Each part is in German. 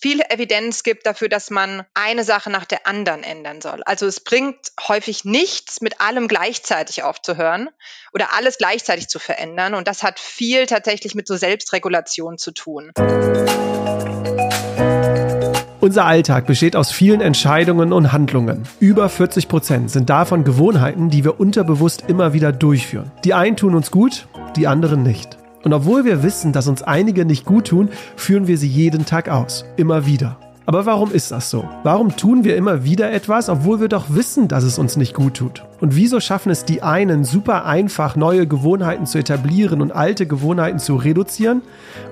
viel Evidenz gibt dafür, dass man eine Sache nach der anderen ändern soll. Also es bringt häufig nichts, mit allem gleichzeitig aufzuhören oder alles gleichzeitig zu verändern. Und das hat viel tatsächlich mit so Selbstregulation zu tun. Unser Alltag besteht aus vielen Entscheidungen und Handlungen. Über 40 Prozent sind davon Gewohnheiten, die wir unterbewusst immer wieder durchführen. Die einen tun uns gut, die anderen nicht. Und obwohl wir wissen, dass uns einige nicht gut tun, führen wir sie jeden Tag aus. Immer wieder. Aber warum ist das so? Warum tun wir immer wieder etwas, obwohl wir doch wissen, dass es uns nicht gut tut? Und wieso schaffen es die einen super einfach, neue Gewohnheiten zu etablieren und alte Gewohnheiten zu reduzieren?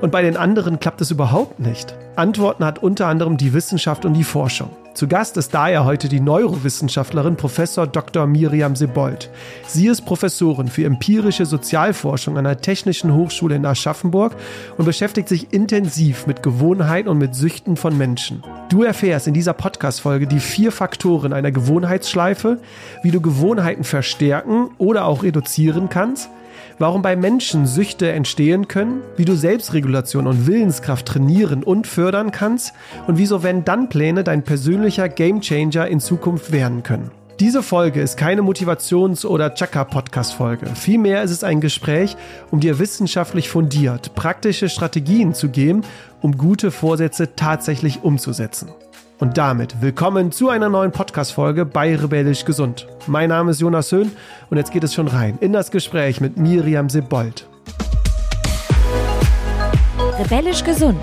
Und bei den anderen klappt es überhaupt nicht? Antworten hat unter anderem die Wissenschaft und die Forschung. Zu Gast ist daher heute die Neurowissenschaftlerin Professor Dr. Miriam Sebold. Sie ist Professorin für empirische Sozialforschung an der Technischen Hochschule in Aschaffenburg und beschäftigt sich intensiv mit Gewohnheiten und mit Süchten von Menschen. Du erfährst in dieser Podcast-Folge die vier Faktoren einer Gewohnheitsschleife, wie du Gewohnheiten verstärken oder auch reduzieren kannst, warum bei Menschen Süchte entstehen können, wie du Selbstregulation und Willenskraft trainieren und fördern kannst und wieso Wenn-Dann-Pläne dein persönlicher Gamechanger in Zukunft werden können. Diese Folge ist keine Motivations- oder Chaka-Podcast-Folge. Vielmehr ist es ein Gespräch, um dir wissenschaftlich fundiert praktische Strategien zu geben, um gute Vorsätze tatsächlich umzusetzen. Und damit willkommen zu einer neuen Podcast-Folge bei Rebellisch Gesund. Mein Name ist Jonas Höhn und jetzt geht es schon rein in das Gespräch mit Miriam Sebold. Rebellisch Gesund,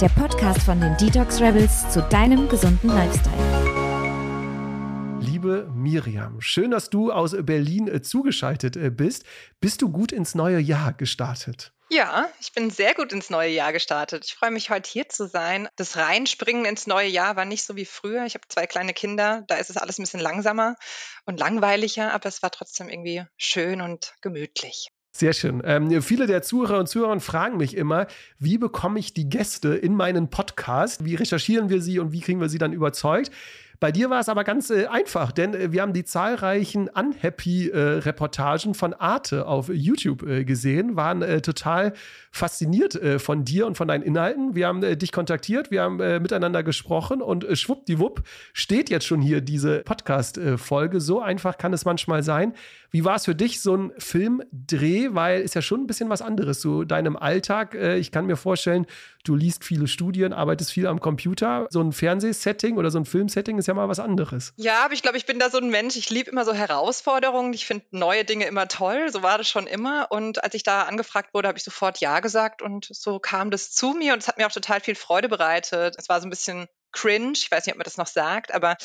der Podcast von den Detox Rebels zu deinem gesunden Lifestyle. Miriam, schön, dass du aus Berlin äh, zugeschaltet äh, bist. Bist du gut ins neue Jahr gestartet? Ja, ich bin sehr gut ins neue Jahr gestartet. Ich freue mich, heute hier zu sein. Das Reinspringen ins neue Jahr war nicht so wie früher. Ich habe zwei kleine Kinder, da ist es alles ein bisschen langsamer und langweiliger, aber es war trotzdem irgendwie schön und gemütlich. Sehr schön. Ähm, viele der Zuhörer und Zuhörer fragen mich immer, wie bekomme ich die Gäste in meinen Podcast? Wie recherchieren wir sie und wie kriegen wir sie dann überzeugt? Bei dir war es aber ganz äh, einfach, denn äh, wir haben die zahlreichen Unhappy-Reportagen äh, von Arte auf YouTube äh, gesehen, waren äh, total fasziniert äh, von dir und von deinen Inhalten. Wir haben dich kontaktiert, wir haben miteinander gesprochen und schwuppdiwupp steht jetzt schon hier diese Podcast-Folge. So einfach kann es manchmal sein. Wie war es für dich, so ein Filmdreh? Weil ist ja schon ein bisschen was anderes zu deinem Alltag. Äh, ich kann mir vorstellen, du liest viele Studien, arbeitest viel am Computer. So ein Fernsehsetting oder so ein Filmsetting ist ja mal was anderes. Ja, aber ich glaube, ich bin da so ein Mensch. Ich liebe immer so Herausforderungen. Ich finde neue Dinge immer toll. So war das schon immer. Und als ich da angefragt wurde, habe ich sofort Ja gesagt. Und so kam das zu mir. Und es hat mir auch total viel Freude bereitet. Es war so ein bisschen cringe. Ich weiß nicht, ob man das noch sagt, aber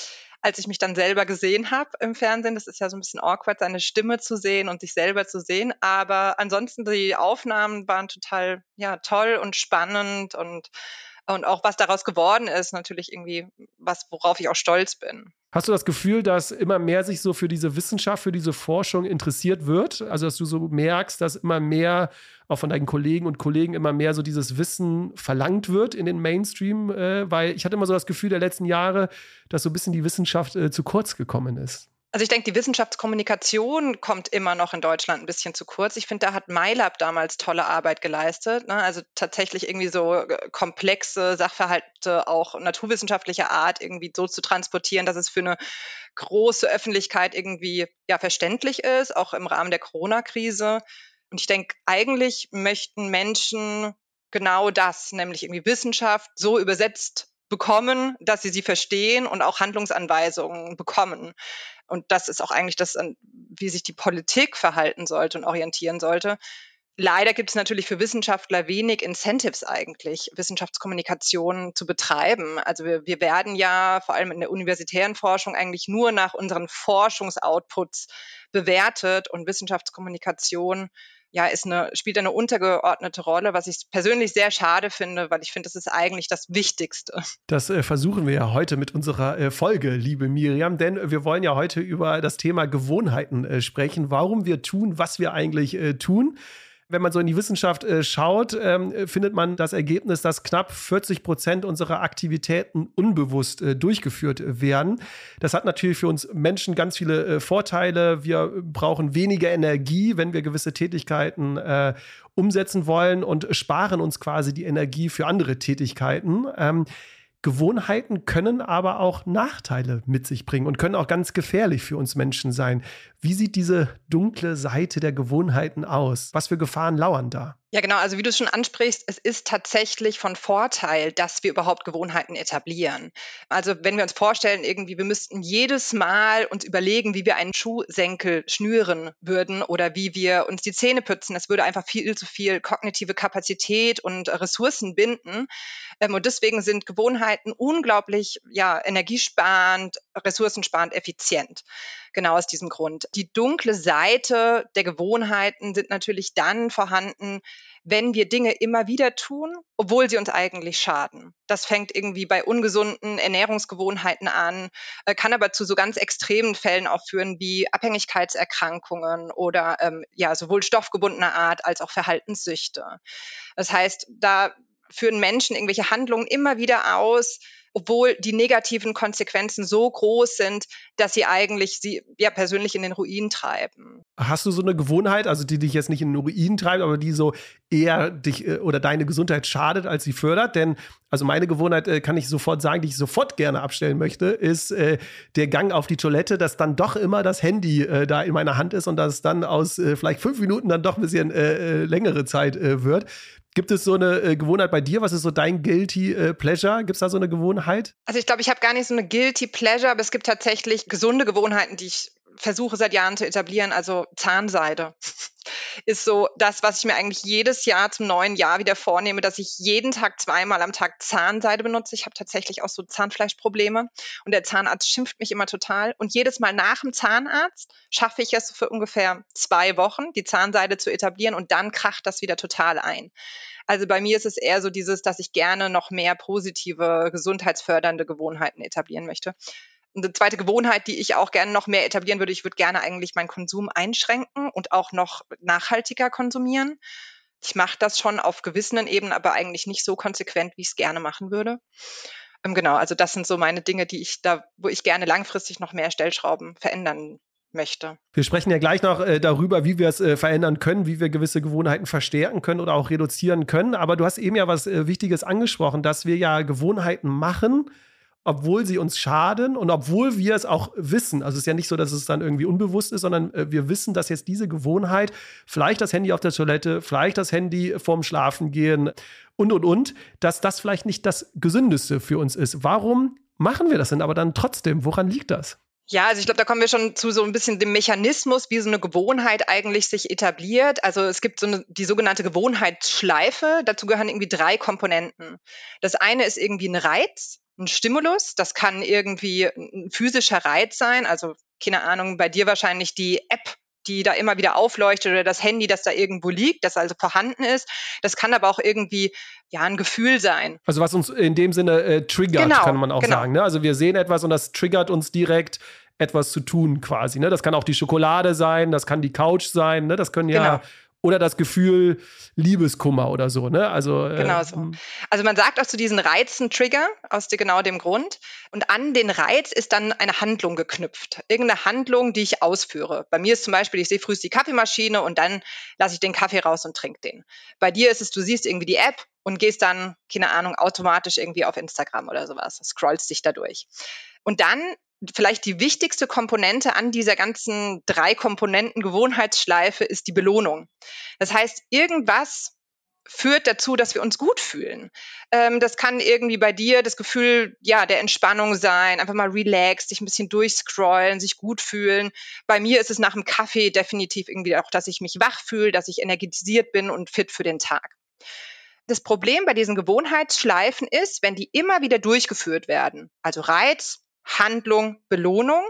als ich mich dann selber gesehen habe im Fernsehen. Das ist ja so ein bisschen awkward, seine Stimme zu sehen und sich selber zu sehen. Aber ansonsten, die Aufnahmen waren total ja, toll und spannend und, und auch was daraus geworden ist, natürlich irgendwie was, worauf ich auch stolz bin. Hast du das Gefühl, dass immer mehr sich so für diese Wissenschaft, für diese Forschung interessiert wird? Also, dass du so merkst, dass immer mehr auch von deinen Kollegen und Kollegen immer mehr so dieses Wissen verlangt wird in den Mainstream? Äh, weil ich hatte immer so das Gefühl der letzten Jahre, dass so ein bisschen die Wissenschaft äh, zu kurz gekommen ist. Also ich denke, die Wissenschaftskommunikation kommt immer noch in Deutschland ein bisschen zu kurz. Ich finde, da hat MyLab damals tolle Arbeit geleistet. Ne? Also tatsächlich irgendwie so äh, komplexe Sachverhalte auch naturwissenschaftlicher Art irgendwie so zu transportieren, dass es für eine große Öffentlichkeit irgendwie ja verständlich ist, auch im Rahmen der Corona-Krise. Und ich denke, eigentlich möchten Menschen genau das, nämlich irgendwie Wissenschaft so übersetzt bekommen, dass sie sie verstehen und auch Handlungsanweisungen bekommen. Und das ist auch eigentlich das, wie sich die Politik verhalten sollte und orientieren sollte. Leider gibt es natürlich für Wissenschaftler wenig Incentives eigentlich, Wissenschaftskommunikation zu betreiben. Also wir, wir werden ja vor allem in der universitären Forschung eigentlich nur nach unseren Forschungsoutputs bewertet und Wissenschaftskommunikation ja, ist eine, spielt eine untergeordnete Rolle, was ich persönlich sehr schade finde, weil ich finde, das ist eigentlich das Wichtigste. Das äh, versuchen wir ja heute mit unserer äh, Folge, liebe Miriam, denn wir wollen ja heute über das Thema Gewohnheiten äh, sprechen, warum wir tun, was wir eigentlich äh, tun. Wenn man so in die Wissenschaft äh, schaut, ähm, findet man das Ergebnis, dass knapp 40 Prozent unserer Aktivitäten unbewusst äh, durchgeführt werden. Das hat natürlich für uns Menschen ganz viele äh, Vorteile. Wir brauchen weniger Energie, wenn wir gewisse Tätigkeiten äh, umsetzen wollen und sparen uns quasi die Energie für andere Tätigkeiten. Ähm, Gewohnheiten können aber auch Nachteile mit sich bringen und können auch ganz gefährlich für uns Menschen sein. Wie sieht diese dunkle Seite der Gewohnheiten aus? Was für Gefahren lauern da? Ja, genau. Also wie du schon ansprichst, es ist tatsächlich von Vorteil, dass wir überhaupt Gewohnheiten etablieren. Also wenn wir uns vorstellen, irgendwie, wir müssten jedes Mal uns überlegen, wie wir einen Schuhsenkel schnüren würden oder wie wir uns die Zähne putzen, das würde einfach viel zu viel kognitive Kapazität und Ressourcen binden. Ähm, und deswegen sind Gewohnheiten unglaublich ja, energiesparend, ressourcensparend, effizient. Genau aus diesem Grund. Die dunkle Seite der Gewohnheiten sind natürlich dann vorhanden, wenn wir Dinge immer wieder tun, obwohl sie uns eigentlich schaden. Das fängt irgendwie bei ungesunden Ernährungsgewohnheiten an, äh, kann aber zu so ganz extremen Fällen auch führen wie Abhängigkeitserkrankungen oder ähm, ja sowohl stoffgebundener Art als auch Verhaltenssüchte. Das heißt, da führen Menschen irgendwelche Handlungen immer wieder aus, obwohl die negativen Konsequenzen so groß sind, dass sie eigentlich sie ja persönlich in den Ruin treiben. Hast du so eine Gewohnheit, also die dich jetzt nicht in den Ruin treibt, aber die so eher dich äh, oder deine Gesundheit schadet, als sie fördert? Denn also meine Gewohnheit äh, kann ich sofort sagen, die ich sofort gerne abstellen möchte, ist äh, der Gang auf die Toilette, dass dann doch immer das Handy äh, da in meiner Hand ist und dass es dann aus äh, vielleicht fünf Minuten dann doch ein bisschen äh, längere Zeit wird. Gibt es so eine äh, Gewohnheit bei dir? Was ist so dein Guilty äh, Pleasure? Gibt es da so eine Gewohnheit? Also ich glaube, ich habe gar nicht so eine Guilty Pleasure, aber es gibt tatsächlich gesunde Gewohnheiten, die ich versuche seit Jahren zu etablieren. Also Zahnseide ist so das, was ich mir eigentlich jedes Jahr zum neuen Jahr wieder vornehme, dass ich jeden Tag zweimal am Tag Zahnseide benutze. Ich habe tatsächlich auch so Zahnfleischprobleme und der Zahnarzt schimpft mich immer total. Und jedes Mal nach dem Zahnarzt schaffe ich es für ungefähr zwei Wochen, die Zahnseide zu etablieren und dann kracht das wieder total ein. Also bei mir ist es eher so dieses, dass ich gerne noch mehr positive, gesundheitsfördernde Gewohnheiten etablieren möchte. Eine zweite Gewohnheit, die ich auch gerne noch mehr etablieren würde, ich würde gerne eigentlich meinen Konsum einschränken und auch noch nachhaltiger konsumieren. Ich mache das schon auf gewissen Ebenen, aber eigentlich nicht so konsequent, wie ich es gerne machen würde. Ähm, genau, also das sind so meine Dinge, die ich da, wo ich gerne langfristig noch mehr Stellschrauben verändern möchte. Wir sprechen ja gleich noch äh, darüber, wie wir es äh, verändern können, wie wir gewisse Gewohnheiten verstärken können oder auch reduzieren können. Aber du hast eben ja was äh, Wichtiges angesprochen, dass wir ja Gewohnheiten machen, obwohl sie uns schaden und obwohl wir es auch wissen. Also es ist ja nicht so, dass es dann irgendwie unbewusst ist, sondern äh, wir wissen, dass jetzt diese Gewohnheit, vielleicht das Handy auf der Toilette, vielleicht das Handy vorm Schlafengehen und und und, dass das vielleicht nicht das Gesündeste für uns ist. Warum machen wir das denn aber dann trotzdem? Woran liegt das? Ja, also ich glaube, da kommen wir schon zu so ein bisschen dem Mechanismus, wie so eine Gewohnheit eigentlich sich etabliert. Also es gibt so eine, die sogenannte Gewohnheitsschleife. Dazu gehören irgendwie drei Komponenten. Das eine ist irgendwie ein Reiz, ein Stimulus. Das kann irgendwie ein physischer Reiz sein. Also keine Ahnung, bei dir wahrscheinlich die App, die da immer wieder aufleuchtet oder das Handy, das da irgendwo liegt, das also vorhanden ist. Das kann aber auch irgendwie ja ein Gefühl sein. Also was uns in dem Sinne äh, triggert, genau, kann man auch genau. sagen. Ne? Also wir sehen etwas und das triggert uns direkt etwas zu tun quasi. Ne? Das kann auch die Schokolade sein, das kann die Couch sein, ne? das können ja genau oder das Gefühl Liebeskummer oder so, ne? Also äh, genau so. Hm. Also man sagt auch zu diesen Reizen Trigger aus genau dem Grund und an den Reiz ist dann eine Handlung geknüpft, irgendeine Handlung, die ich ausführe. Bei mir ist zum Beispiel, ich sehe frühst die Kaffeemaschine und dann lasse ich den Kaffee raus und trinke den. Bei dir ist es, du siehst irgendwie die App und gehst dann, keine Ahnung, automatisch irgendwie auf Instagram oder sowas, scrollst dich da durch. Und dann vielleicht die wichtigste Komponente an dieser ganzen drei Komponenten Gewohnheitsschleife ist die Belohnung. Das heißt, irgendwas führt dazu, dass wir uns gut fühlen. Ähm, das kann irgendwie bei dir das Gefühl ja der Entspannung sein, einfach mal relaxed, sich ein bisschen durchscrollen, sich gut fühlen. Bei mir ist es nach dem Kaffee definitiv irgendwie auch, dass ich mich wach fühle, dass ich energetisiert bin und fit für den Tag. Das Problem bei diesen Gewohnheitsschleifen ist, wenn die immer wieder durchgeführt werden, also Reiz, Handlung, Belohnung,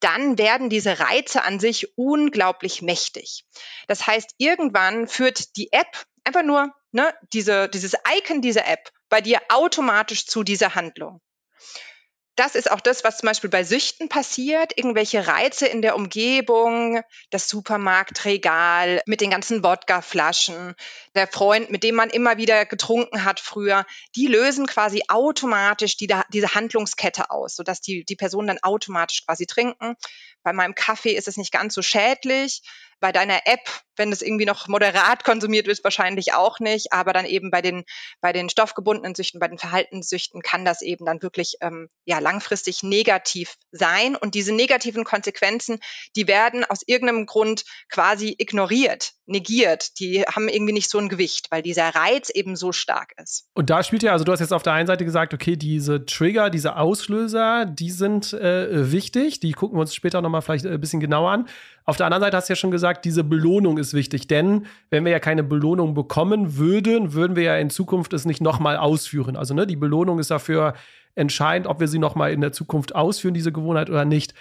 dann werden diese Reize an sich unglaublich mächtig. Das heißt, irgendwann führt die App einfach nur ne, diese, dieses Icon dieser App bei dir automatisch zu dieser Handlung das ist auch das, was zum Beispiel bei Süchten passiert. Irgendwelche Reize in der Umgebung, das Supermarktregal mit den ganzen Wodkaflaschen, der Freund, mit dem man immer wieder getrunken hat früher, die lösen quasi automatisch die, diese Handlungskette aus, sodass die, die Personen dann automatisch quasi trinken. Bei meinem Kaffee ist es nicht ganz so schädlich, bei deiner App, wenn es irgendwie noch moderat konsumiert wird, wahrscheinlich auch nicht. Aber dann eben bei den, bei den stoffgebundenen Süchten, bei den Verhaltenssüchten kann das eben dann wirklich ähm, ja, langfristig negativ sein. Und diese negativen Konsequenzen, die werden aus irgendeinem Grund quasi ignoriert, negiert. Die haben irgendwie nicht so ein Gewicht, weil dieser Reiz eben so stark ist. Und da spielt ja, also du hast jetzt auf der einen Seite gesagt, okay, diese Trigger, diese Auslöser, die sind äh, wichtig. Die gucken wir uns später nochmal vielleicht äh, ein bisschen genauer an. Auf der anderen Seite hast du ja schon gesagt, diese Belohnung ist wichtig, denn wenn wir ja keine Belohnung bekommen würden, würden wir ja in Zukunft es nicht nochmal ausführen. Also ne, die Belohnung ist dafür entscheidend, ob wir sie nochmal in der Zukunft ausführen, diese Gewohnheit oder nicht.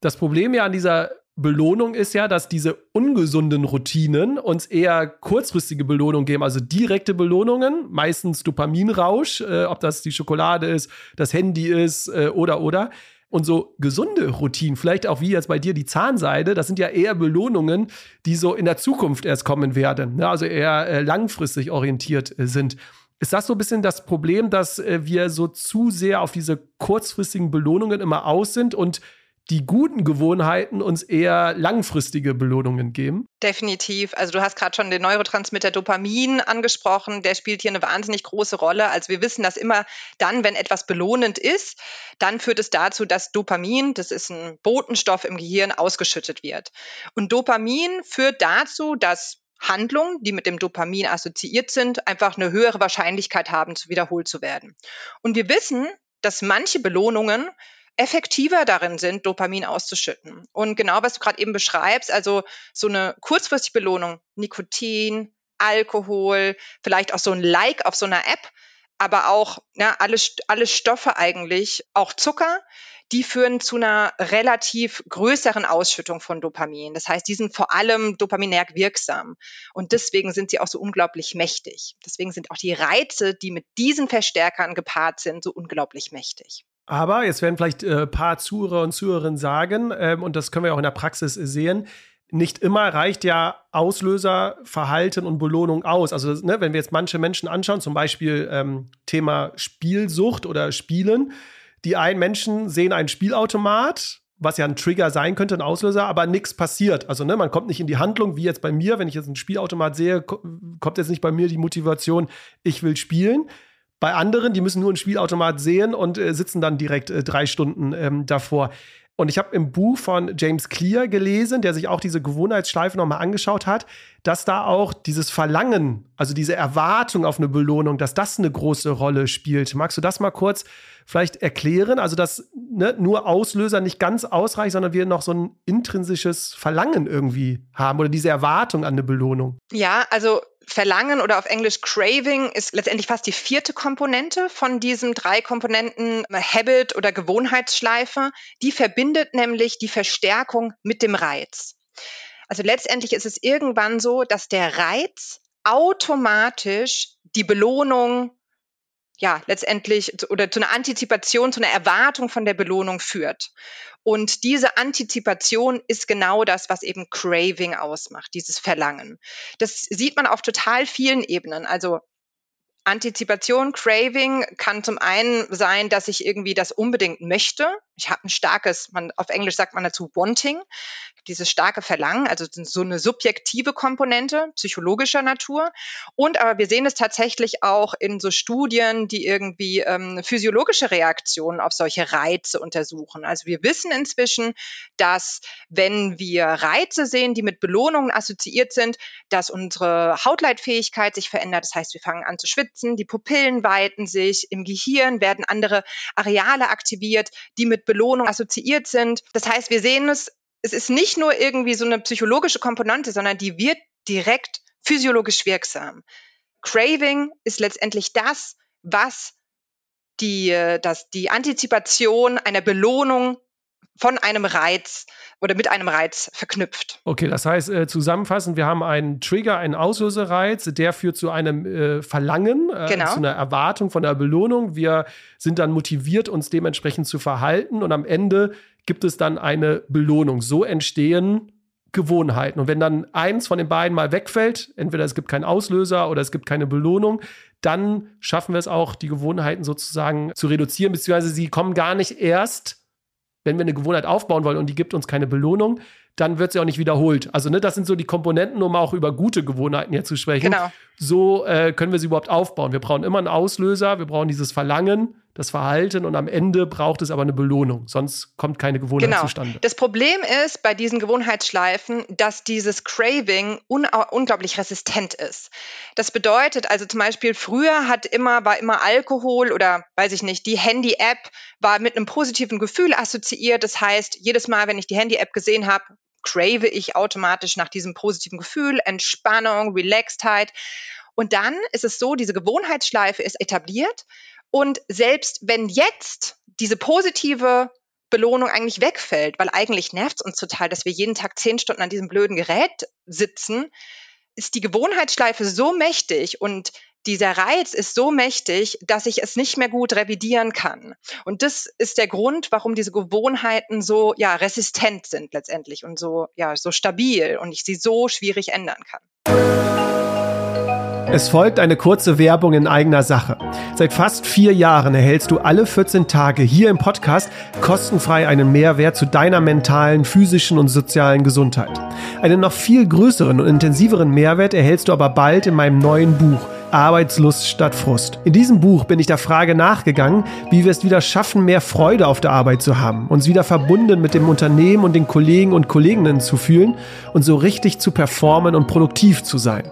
Das Problem ja an dieser Belohnung ist ja, dass diese ungesunden Routinen uns eher kurzfristige Belohnung geben, also direkte Belohnungen, meistens Dopaminrausch, äh, ob das die Schokolade ist, das Handy ist äh, oder oder. Und so gesunde Routinen, vielleicht auch wie jetzt bei dir die Zahnseide, das sind ja eher Belohnungen, die so in der Zukunft erst kommen werden, ne? also eher äh, langfristig orientiert äh, sind. Ist das so ein bisschen das Problem, dass äh, wir so zu sehr auf diese kurzfristigen Belohnungen immer aus sind und die guten Gewohnheiten uns eher langfristige Belohnungen geben? Definitiv. Also du hast gerade schon den Neurotransmitter Dopamin angesprochen. Der spielt hier eine wahnsinnig große Rolle. Also wir wissen, dass immer dann, wenn etwas belohnend ist, dann führt es dazu, dass Dopamin, das ist ein Botenstoff im Gehirn, ausgeschüttet wird. Und Dopamin führt dazu, dass Handlungen, die mit dem Dopamin assoziiert sind, einfach eine höhere Wahrscheinlichkeit haben, wiederholt zu werden. Und wir wissen, dass manche Belohnungen effektiver darin sind, Dopamin auszuschütten. Und genau, was du gerade eben beschreibst, also so eine kurzfristige Belohnung, Nikotin, Alkohol, vielleicht auch so ein Like auf so einer App, aber auch ja, alle, alle Stoffe eigentlich, auch Zucker, die führen zu einer relativ größeren Ausschüttung von Dopamin. Das heißt, die sind vor allem dopaminerg wirksam. Und deswegen sind sie auch so unglaublich mächtig. Deswegen sind auch die Reize, die mit diesen Verstärkern gepaart sind, so unglaublich mächtig. Aber jetzt werden vielleicht ein äh, paar Zuhörer und Zuhörerinnen sagen, ähm, und das können wir auch in der Praxis sehen, nicht immer reicht ja Auslöser, Verhalten und Belohnung aus. Also, ne, wenn wir jetzt manche Menschen anschauen, zum Beispiel ähm, Thema Spielsucht oder Spielen, die einen Menschen sehen einen Spielautomat, was ja ein Trigger sein könnte, ein Auslöser, aber nichts passiert. Also, ne, man kommt nicht in die Handlung, wie jetzt bei mir, wenn ich jetzt einen Spielautomat sehe, kommt jetzt nicht bei mir die Motivation, ich will spielen. Bei anderen, die müssen nur einen Spielautomat sehen und äh, sitzen dann direkt äh, drei Stunden ähm, davor. Und ich habe im Buch von James Clear gelesen, der sich auch diese Gewohnheitsschleife nochmal angeschaut hat, dass da auch dieses Verlangen, also diese Erwartung auf eine Belohnung, dass das eine große Rolle spielt. Magst du das mal kurz vielleicht erklären? Also, dass ne, nur Auslöser nicht ganz ausreicht, sondern wir noch so ein intrinsisches Verlangen irgendwie haben oder diese Erwartung an eine Belohnung. Ja, also Verlangen oder auf Englisch Craving ist letztendlich fast die vierte Komponente von diesem drei Komponenten äh, Habit oder Gewohnheitsschleife. Die verbindet nämlich die Verstärkung mit dem Reiz. Also letztendlich ist es irgendwann so, dass der Reiz automatisch die Belohnung ja, letztendlich oder zu einer Antizipation, zu einer Erwartung von der Belohnung führt. Und diese Antizipation ist genau das, was eben Craving ausmacht, dieses Verlangen. Das sieht man auf total vielen Ebenen. Also Antizipation, Craving kann zum einen sein, dass ich irgendwie das unbedingt möchte. Ich habe ein starkes, man, auf Englisch sagt man dazu Wanting, dieses starke Verlangen, also so eine subjektive Komponente psychologischer Natur. Und aber wir sehen es tatsächlich auch in so Studien, die irgendwie ähm, physiologische Reaktionen auf solche Reize untersuchen. Also wir wissen inzwischen, dass wenn wir Reize sehen, die mit Belohnungen assoziiert sind, dass unsere Hautleitfähigkeit sich verändert. Das heißt, wir fangen an zu schwitzen, die Pupillen weiten sich, im Gehirn werden andere Areale aktiviert, die mit Belohnung assoziiert sind. Das heißt, wir sehen es, es ist nicht nur irgendwie so eine psychologische Komponente, sondern die wird direkt physiologisch wirksam. Craving ist letztendlich das, was die, äh, das, die Antizipation einer Belohnung von einem Reiz oder mit einem Reiz verknüpft. Okay, das heißt äh, zusammenfassend, wir haben einen Trigger, einen Auslösereiz, der führt zu einem äh, Verlangen, äh, genau. zu einer Erwartung von der Belohnung. Wir sind dann motiviert, uns dementsprechend zu verhalten und am Ende gibt es dann eine Belohnung. So entstehen Gewohnheiten. Und wenn dann eins von den beiden mal wegfällt, entweder es gibt keinen Auslöser oder es gibt keine Belohnung, dann schaffen wir es auch, die Gewohnheiten sozusagen zu reduzieren, beziehungsweise sie kommen gar nicht erst wenn wir eine Gewohnheit aufbauen wollen und die gibt uns keine Belohnung, dann wird sie auch nicht wiederholt. Also, ne, das sind so die Komponenten, um auch über gute Gewohnheiten hier zu sprechen. Genau. So äh, können wir sie überhaupt aufbauen. Wir brauchen immer einen Auslöser, wir brauchen dieses Verlangen, das Verhalten und am Ende braucht es aber eine Belohnung. Sonst kommt keine Gewohnheit genau. zustande. Das Problem ist bei diesen Gewohnheitsschleifen, dass dieses Craving un unglaublich resistent ist. Das bedeutet also zum Beispiel, früher hat immer, war immer Alkohol oder weiß ich nicht, die Handy-App war mit einem positiven Gefühl assoziiert. Das heißt, jedes Mal, wenn ich die Handy-App gesehen habe, crave ich automatisch nach diesem positiven Gefühl, Entspannung, Relaxedheit. Und dann ist es so, diese Gewohnheitsschleife ist etabliert. Und selbst wenn jetzt diese positive Belohnung eigentlich wegfällt, weil eigentlich nervt es uns total, dass wir jeden Tag zehn Stunden an diesem blöden Gerät sitzen, ist die Gewohnheitsschleife so mächtig und dieser Reiz ist so mächtig, dass ich es nicht mehr gut revidieren kann. Und das ist der Grund, warum diese Gewohnheiten so ja resistent sind letztendlich und so ja so stabil und ich sie so schwierig ändern kann. Es folgt eine kurze Werbung in eigener Sache. Seit fast vier Jahren erhältst du alle 14 Tage hier im Podcast kostenfrei einen Mehrwert zu deiner mentalen, physischen und sozialen Gesundheit. Einen noch viel größeren und intensiveren Mehrwert erhältst du aber bald in meinem neuen Buch Arbeitslust statt Frust. In diesem Buch bin ich der Frage nachgegangen, wie wir es wieder schaffen, mehr Freude auf der Arbeit zu haben, uns wieder verbunden mit dem Unternehmen und den Kollegen und Kolleginnen zu fühlen und so richtig zu performen und produktiv zu sein.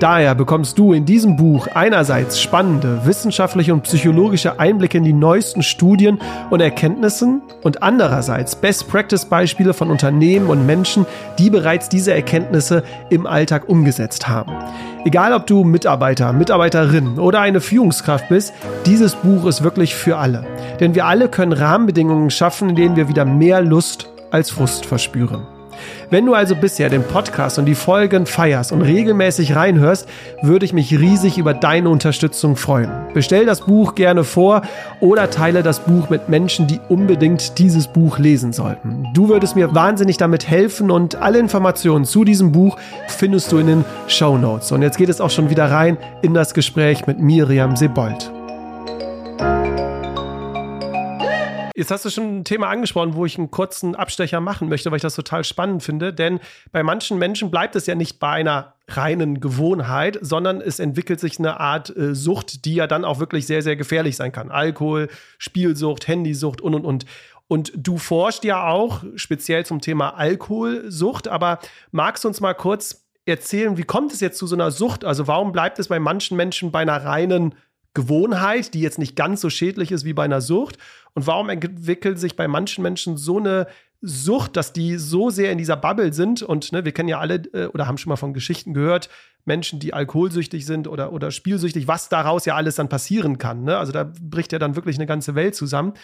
Daher bekommst du in diesem Buch einerseits spannende wissenschaftliche und psychologische Einblicke in die neuesten Studien und Erkenntnissen und andererseits Best-Practice-Beispiele von Unternehmen und Menschen, die bereits diese Erkenntnisse im Alltag umgesetzt haben. Egal ob du Mitarbeiter, Mitarbeiterin oder eine Führungskraft bist, dieses Buch ist wirklich für alle. Denn wir alle können Rahmenbedingungen schaffen, in denen wir wieder mehr Lust als Frust verspüren. Wenn du also bisher den Podcast und die Folgen feierst und regelmäßig reinhörst, würde ich mich riesig über deine Unterstützung freuen. Bestell das Buch gerne vor oder teile das Buch mit Menschen, die unbedingt dieses Buch lesen sollten. Du würdest mir wahnsinnig damit helfen und alle Informationen zu diesem Buch findest du in den Show Notes. Und jetzt geht es auch schon wieder rein in das Gespräch mit Miriam Sebold. Jetzt hast du schon ein Thema angesprochen, wo ich einen kurzen Abstecher machen möchte, weil ich das total spannend finde. Denn bei manchen Menschen bleibt es ja nicht bei einer reinen Gewohnheit, sondern es entwickelt sich eine Art äh, Sucht, die ja dann auch wirklich sehr, sehr gefährlich sein kann. Alkohol, Spielsucht, Handysucht und und und. Und du forschst ja auch speziell zum Thema Alkoholsucht, aber magst du uns mal kurz erzählen, wie kommt es jetzt zu so einer Sucht? Also warum bleibt es bei manchen Menschen bei einer reinen Gewohnheit, die jetzt nicht ganz so schädlich ist wie bei einer Sucht? Und warum entwickelt sich bei manchen Menschen so eine Sucht, dass die so sehr in dieser Bubble sind? Und ne, wir kennen ja alle äh, oder haben schon mal von Geschichten gehört, Menschen, die alkoholsüchtig sind oder, oder spielsüchtig, was daraus ja alles dann passieren kann. Ne? Also da bricht ja dann wirklich eine ganze Welt zusammen.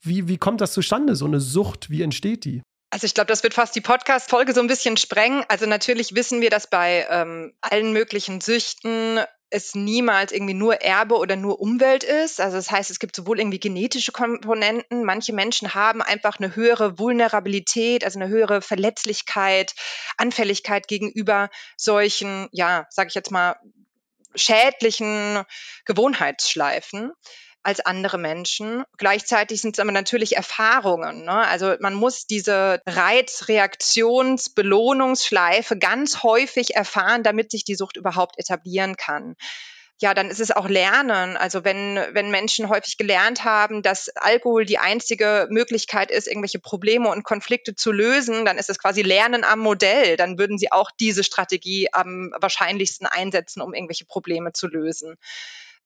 Wie, wie kommt das zustande, so eine Sucht? Wie entsteht die? Also ich glaube, das wird fast die Podcast-Folge so ein bisschen sprengen. Also natürlich wissen wir, dass bei ähm, allen möglichen Süchten es niemals irgendwie nur Erbe oder nur Umwelt ist. Also das heißt, es gibt sowohl irgendwie genetische Komponenten. Manche Menschen haben einfach eine höhere Vulnerabilität, also eine höhere Verletzlichkeit, Anfälligkeit gegenüber solchen, ja, sage ich jetzt mal, schädlichen Gewohnheitsschleifen als andere Menschen. Gleichzeitig sind es aber natürlich Erfahrungen. Ne? Also man muss diese Reizreaktions-Belohnungsschleife ganz häufig erfahren, damit sich die Sucht überhaupt etablieren kann ja, dann ist es auch Lernen. Also wenn, wenn Menschen häufig gelernt haben, dass Alkohol die einzige Möglichkeit ist, irgendwelche Probleme und Konflikte zu lösen, dann ist es quasi Lernen am Modell. Dann würden sie auch diese Strategie am wahrscheinlichsten einsetzen, um irgendwelche Probleme zu lösen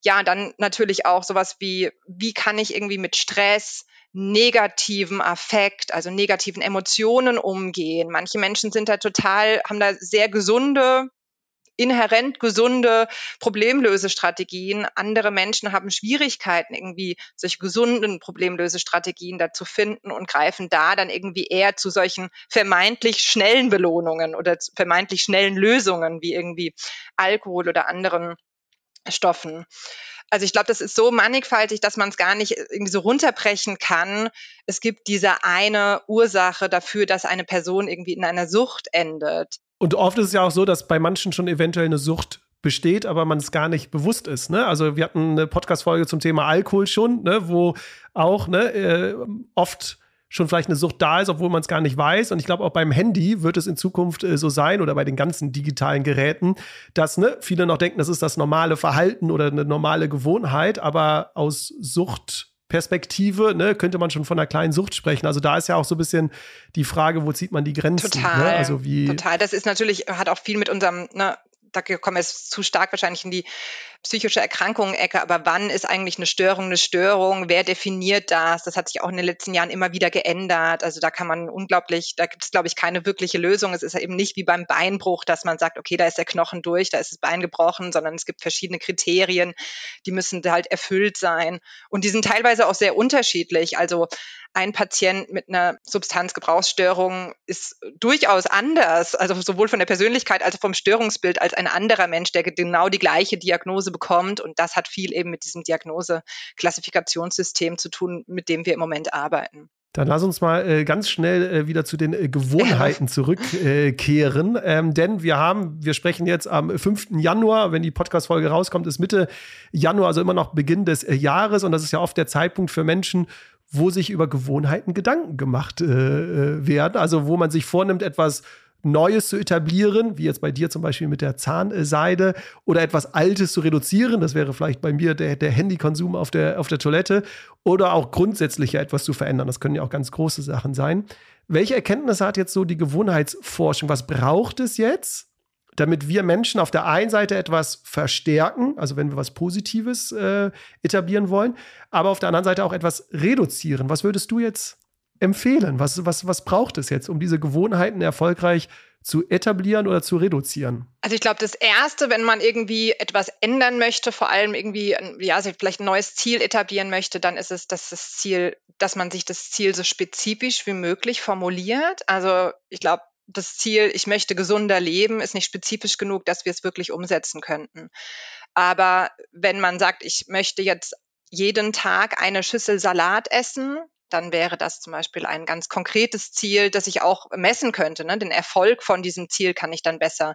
ja, dann natürlich auch sowas wie, wie kann ich irgendwie mit Stress, negativen Affekt, also negativen Emotionen umgehen. Manche Menschen sind da total, haben da sehr gesunde, inhärent gesunde Problemlösestrategien. Andere Menschen haben Schwierigkeiten, irgendwie solche gesunden Problemlösestrategien da zu finden und greifen da dann irgendwie eher zu solchen vermeintlich schnellen Belohnungen oder vermeintlich schnellen Lösungen wie irgendwie Alkohol oder anderen Stoffen. Also ich glaube, das ist so mannigfaltig, dass man es gar nicht irgendwie so runterbrechen kann. Es gibt diese eine Ursache dafür, dass eine Person irgendwie in einer Sucht endet. Und oft ist es ja auch so, dass bei manchen schon eventuell eine Sucht besteht, aber man es gar nicht bewusst ist. Ne? Also wir hatten eine Podcast-Folge zum Thema Alkohol schon, ne, wo auch ne, äh, oft schon vielleicht eine Sucht da ist, obwohl man es gar nicht weiß. Und ich glaube, auch beim Handy wird es in Zukunft äh, so sein oder bei den ganzen digitalen Geräten, dass ne, viele noch denken, das ist das normale Verhalten oder eine normale Gewohnheit, aber aus Sucht Perspektive, ne, könnte man schon von einer kleinen Sucht sprechen. Also da ist ja auch so ein bisschen die Frage, wo zieht man die Grenzen? Ne? Total. Ne? Also wie total. Das ist natürlich, hat auch viel mit unserem ne, da kommen wir jetzt zu stark wahrscheinlich in die psychische Erkrankungen-Ecke, aber wann ist eigentlich eine Störung eine Störung? Wer definiert das? Das hat sich auch in den letzten Jahren immer wieder geändert. Also da kann man unglaublich, da gibt es, glaube ich, keine wirkliche Lösung. Es ist ja eben nicht wie beim Beinbruch, dass man sagt, okay, da ist der Knochen durch, da ist das Bein gebrochen, sondern es gibt verschiedene Kriterien, die müssen halt erfüllt sein. Und die sind teilweise auch sehr unterschiedlich. Also ein Patient mit einer Substanzgebrauchsstörung ist durchaus anders, also sowohl von der Persönlichkeit als auch vom Störungsbild als ein anderer Mensch, der genau die gleiche Diagnose bekommt. Und das hat viel eben mit diesem Diagnose-Klassifikationssystem zu tun, mit dem wir im Moment arbeiten. Dann lass uns mal äh, ganz schnell äh, wieder zu den äh, Gewohnheiten zurückkehren. ähm, denn wir haben, wir sprechen jetzt am 5. Januar, wenn die Podcast-Folge rauskommt, ist Mitte Januar, also immer noch Beginn des äh, Jahres. Und das ist ja oft der Zeitpunkt für Menschen, wo sich über Gewohnheiten Gedanken gemacht äh, äh, werden. Also wo man sich vornimmt, etwas Neues zu etablieren, wie jetzt bei dir zum Beispiel mit der Zahnseide, oder etwas Altes zu reduzieren. Das wäre vielleicht bei mir der, der Handykonsum auf der, auf der Toilette. Oder auch grundsätzlich etwas zu verändern. Das können ja auch ganz große Sachen sein. Welche Erkenntnisse hat jetzt so die Gewohnheitsforschung? Was braucht es jetzt, damit wir Menschen auf der einen Seite etwas verstärken, also wenn wir was Positives äh, etablieren wollen, aber auf der anderen Seite auch etwas reduzieren. Was würdest du jetzt empfehlen? Was, was, was braucht es jetzt, um diese Gewohnheiten erfolgreich zu etablieren oder zu reduzieren? Also ich glaube, das Erste, wenn man irgendwie etwas ändern möchte, vor allem irgendwie, ja, vielleicht ein neues Ziel etablieren möchte, dann ist es, dass das Ziel, dass man sich das Ziel so spezifisch wie möglich formuliert. Also ich glaube, das Ziel, ich möchte gesunder leben, ist nicht spezifisch genug, dass wir es wirklich umsetzen könnten. Aber wenn man sagt, ich möchte jetzt jeden Tag eine Schüssel Salat essen, dann wäre das zum Beispiel ein ganz konkretes Ziel, das ich auch messen könnte. Ne? Den Erfolg von diesem Ziel kann ich dann besser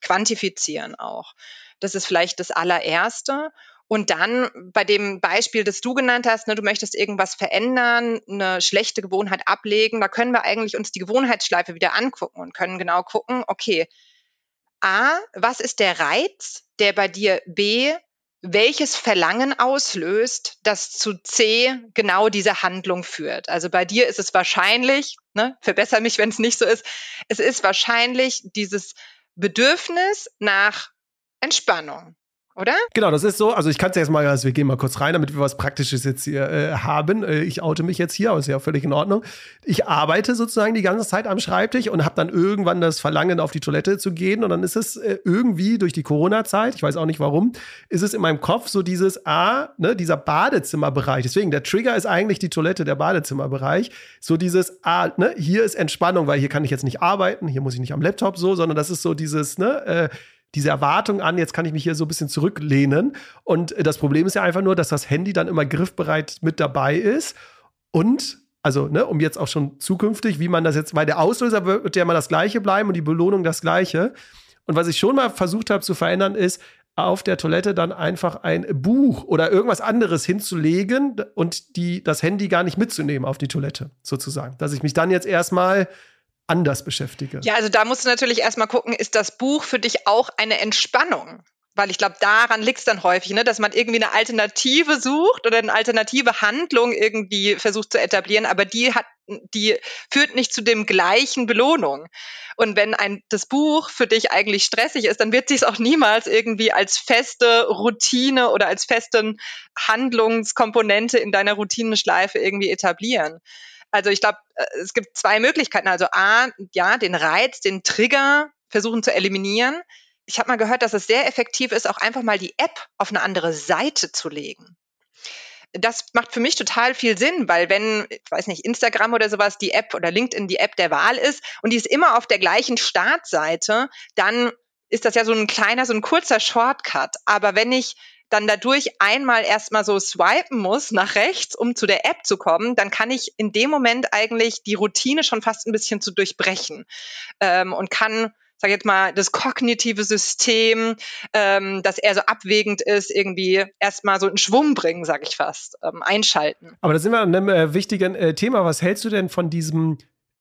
quantifizieren auch. Das ist vielleicht das allererste. Und dann bei dem Beispiel, das du genannt hast, ne, du möchtest irgendwas verändern, eine schlechte Gewohnheit ablegen, da können wir eigentlich uns die Gewohnheitsschleife wieder angucken und können genau gucken, okay, A, was ist der Reiz, der bei dir B welches Verlangen auslöst, das zu C genau diese Handlung führt. Also bei dir ist es wahrscheinlich, ne, verbessere mich, wenn es nicht so ist, es ist wahrscheinlich dieses Bedürfnis nach Entspannung oder? Genau, das ist so. Also ich kann es jetzt mal, also wir gehen mal kurz rein, damit wir was Praktisches jetzt hier äh, haben. Äh, ich oute mich jetzt hier, aber ist ja völlig in Ordnung. Ich arbeite sozusagen die ganze Zeit am Schreibtisch und habe dann irgendwann das Verlangen, auf die Toilette zu gehen. Und dann ist es äh, irgendwie durch die Corona-Zeit, ich weiß auch nicht warum, ist es in meinem Kopf so dieses, ah, ne, dieser Badezimmerbereich. Deswegen, der Trigger ist eigentlich die Toilette, der Badezimmerbereich. So dieses, ah, ne, hier ist Entspannung, weil hier kann ich jetzt nicht arbeiten, hier muss ich nicht am Laptop so, sondern das ist so dieses, ne, äh, diese Erwartung an, jetzt kann ich mich hier so ein bisschen zurücklehnen. Und das Problem ist ja einfach nur, dass das Handy dann immer griffbereit mit dabei ist. Und, also, ne, um jetzt auch schon zukünftig, wie man das jetzt, weil der Auslöser wird ja immer das gleiche bleiben und die Belohnung das gleiche. Und was ich schon mal versucht habe zu verändern, ist, auf der Toilette dann einfach ein Buch oder irgendwas anderes hinzulegen und die, das Handy gar nicht mitzunehmen auf die Toilette, sozusagen. Dass ich mich dann jetzt erstmal anders beschäftige. Ja, also da musst du natürlich erstmal gucken, ist das Buch für dich auch eine Entspannung? Weil ich glaube, daran liegt es dann häufig, ne, dass man irgendwie eine Alternative sucht oder eine alternative Handlung irgendwie versucht zu etablieren, aber die hat, die führt nicht zu dem gleichen Belohnung. Und wenn ein, das Buch für dich eigentlich stressig ist, dann wird sich es auch niemals irgendwie als feste Routine oder als festen Handlungskomponente in deiner Routineschleife irgendwie etablieren. Also ich glaube, äh, es gibt zwei Möglichkeiten. Also A, ja, den Reiz, den Trigger versuchen zu eliminieren. Ich habe mal gehört, dass es sehr effektiv ist, auch einfach mal die App auf eine andere Seite zu legen. Das macht für mich total viel Sinn, weil wenn, ich weiß nicht, Instagram oder sowas die App oder LinkedIn die App der Wahl ist und die ist immer auf der gleichen Startseite, dann ist das ja so ein kleiner, so ein kurzer Shortcut. Aber wenn ich dann dadurch einmal erstmal so swipen muss nach rechts, um zu der App zu kommen, dann kann ich in dem Moment eigentlich die Routine schon fast ein bisschen zu durchbrechen ähm, und kann sag jetzt mal, das kognitive System, ähm, das eher so abwägend ist, irgendwie erstmal so in Schwung bringen, sag ich fast, ähm, einschalten. Aber da sind wir an einem äh, wichtigen äh, Thema. Was hältst du denn von diesem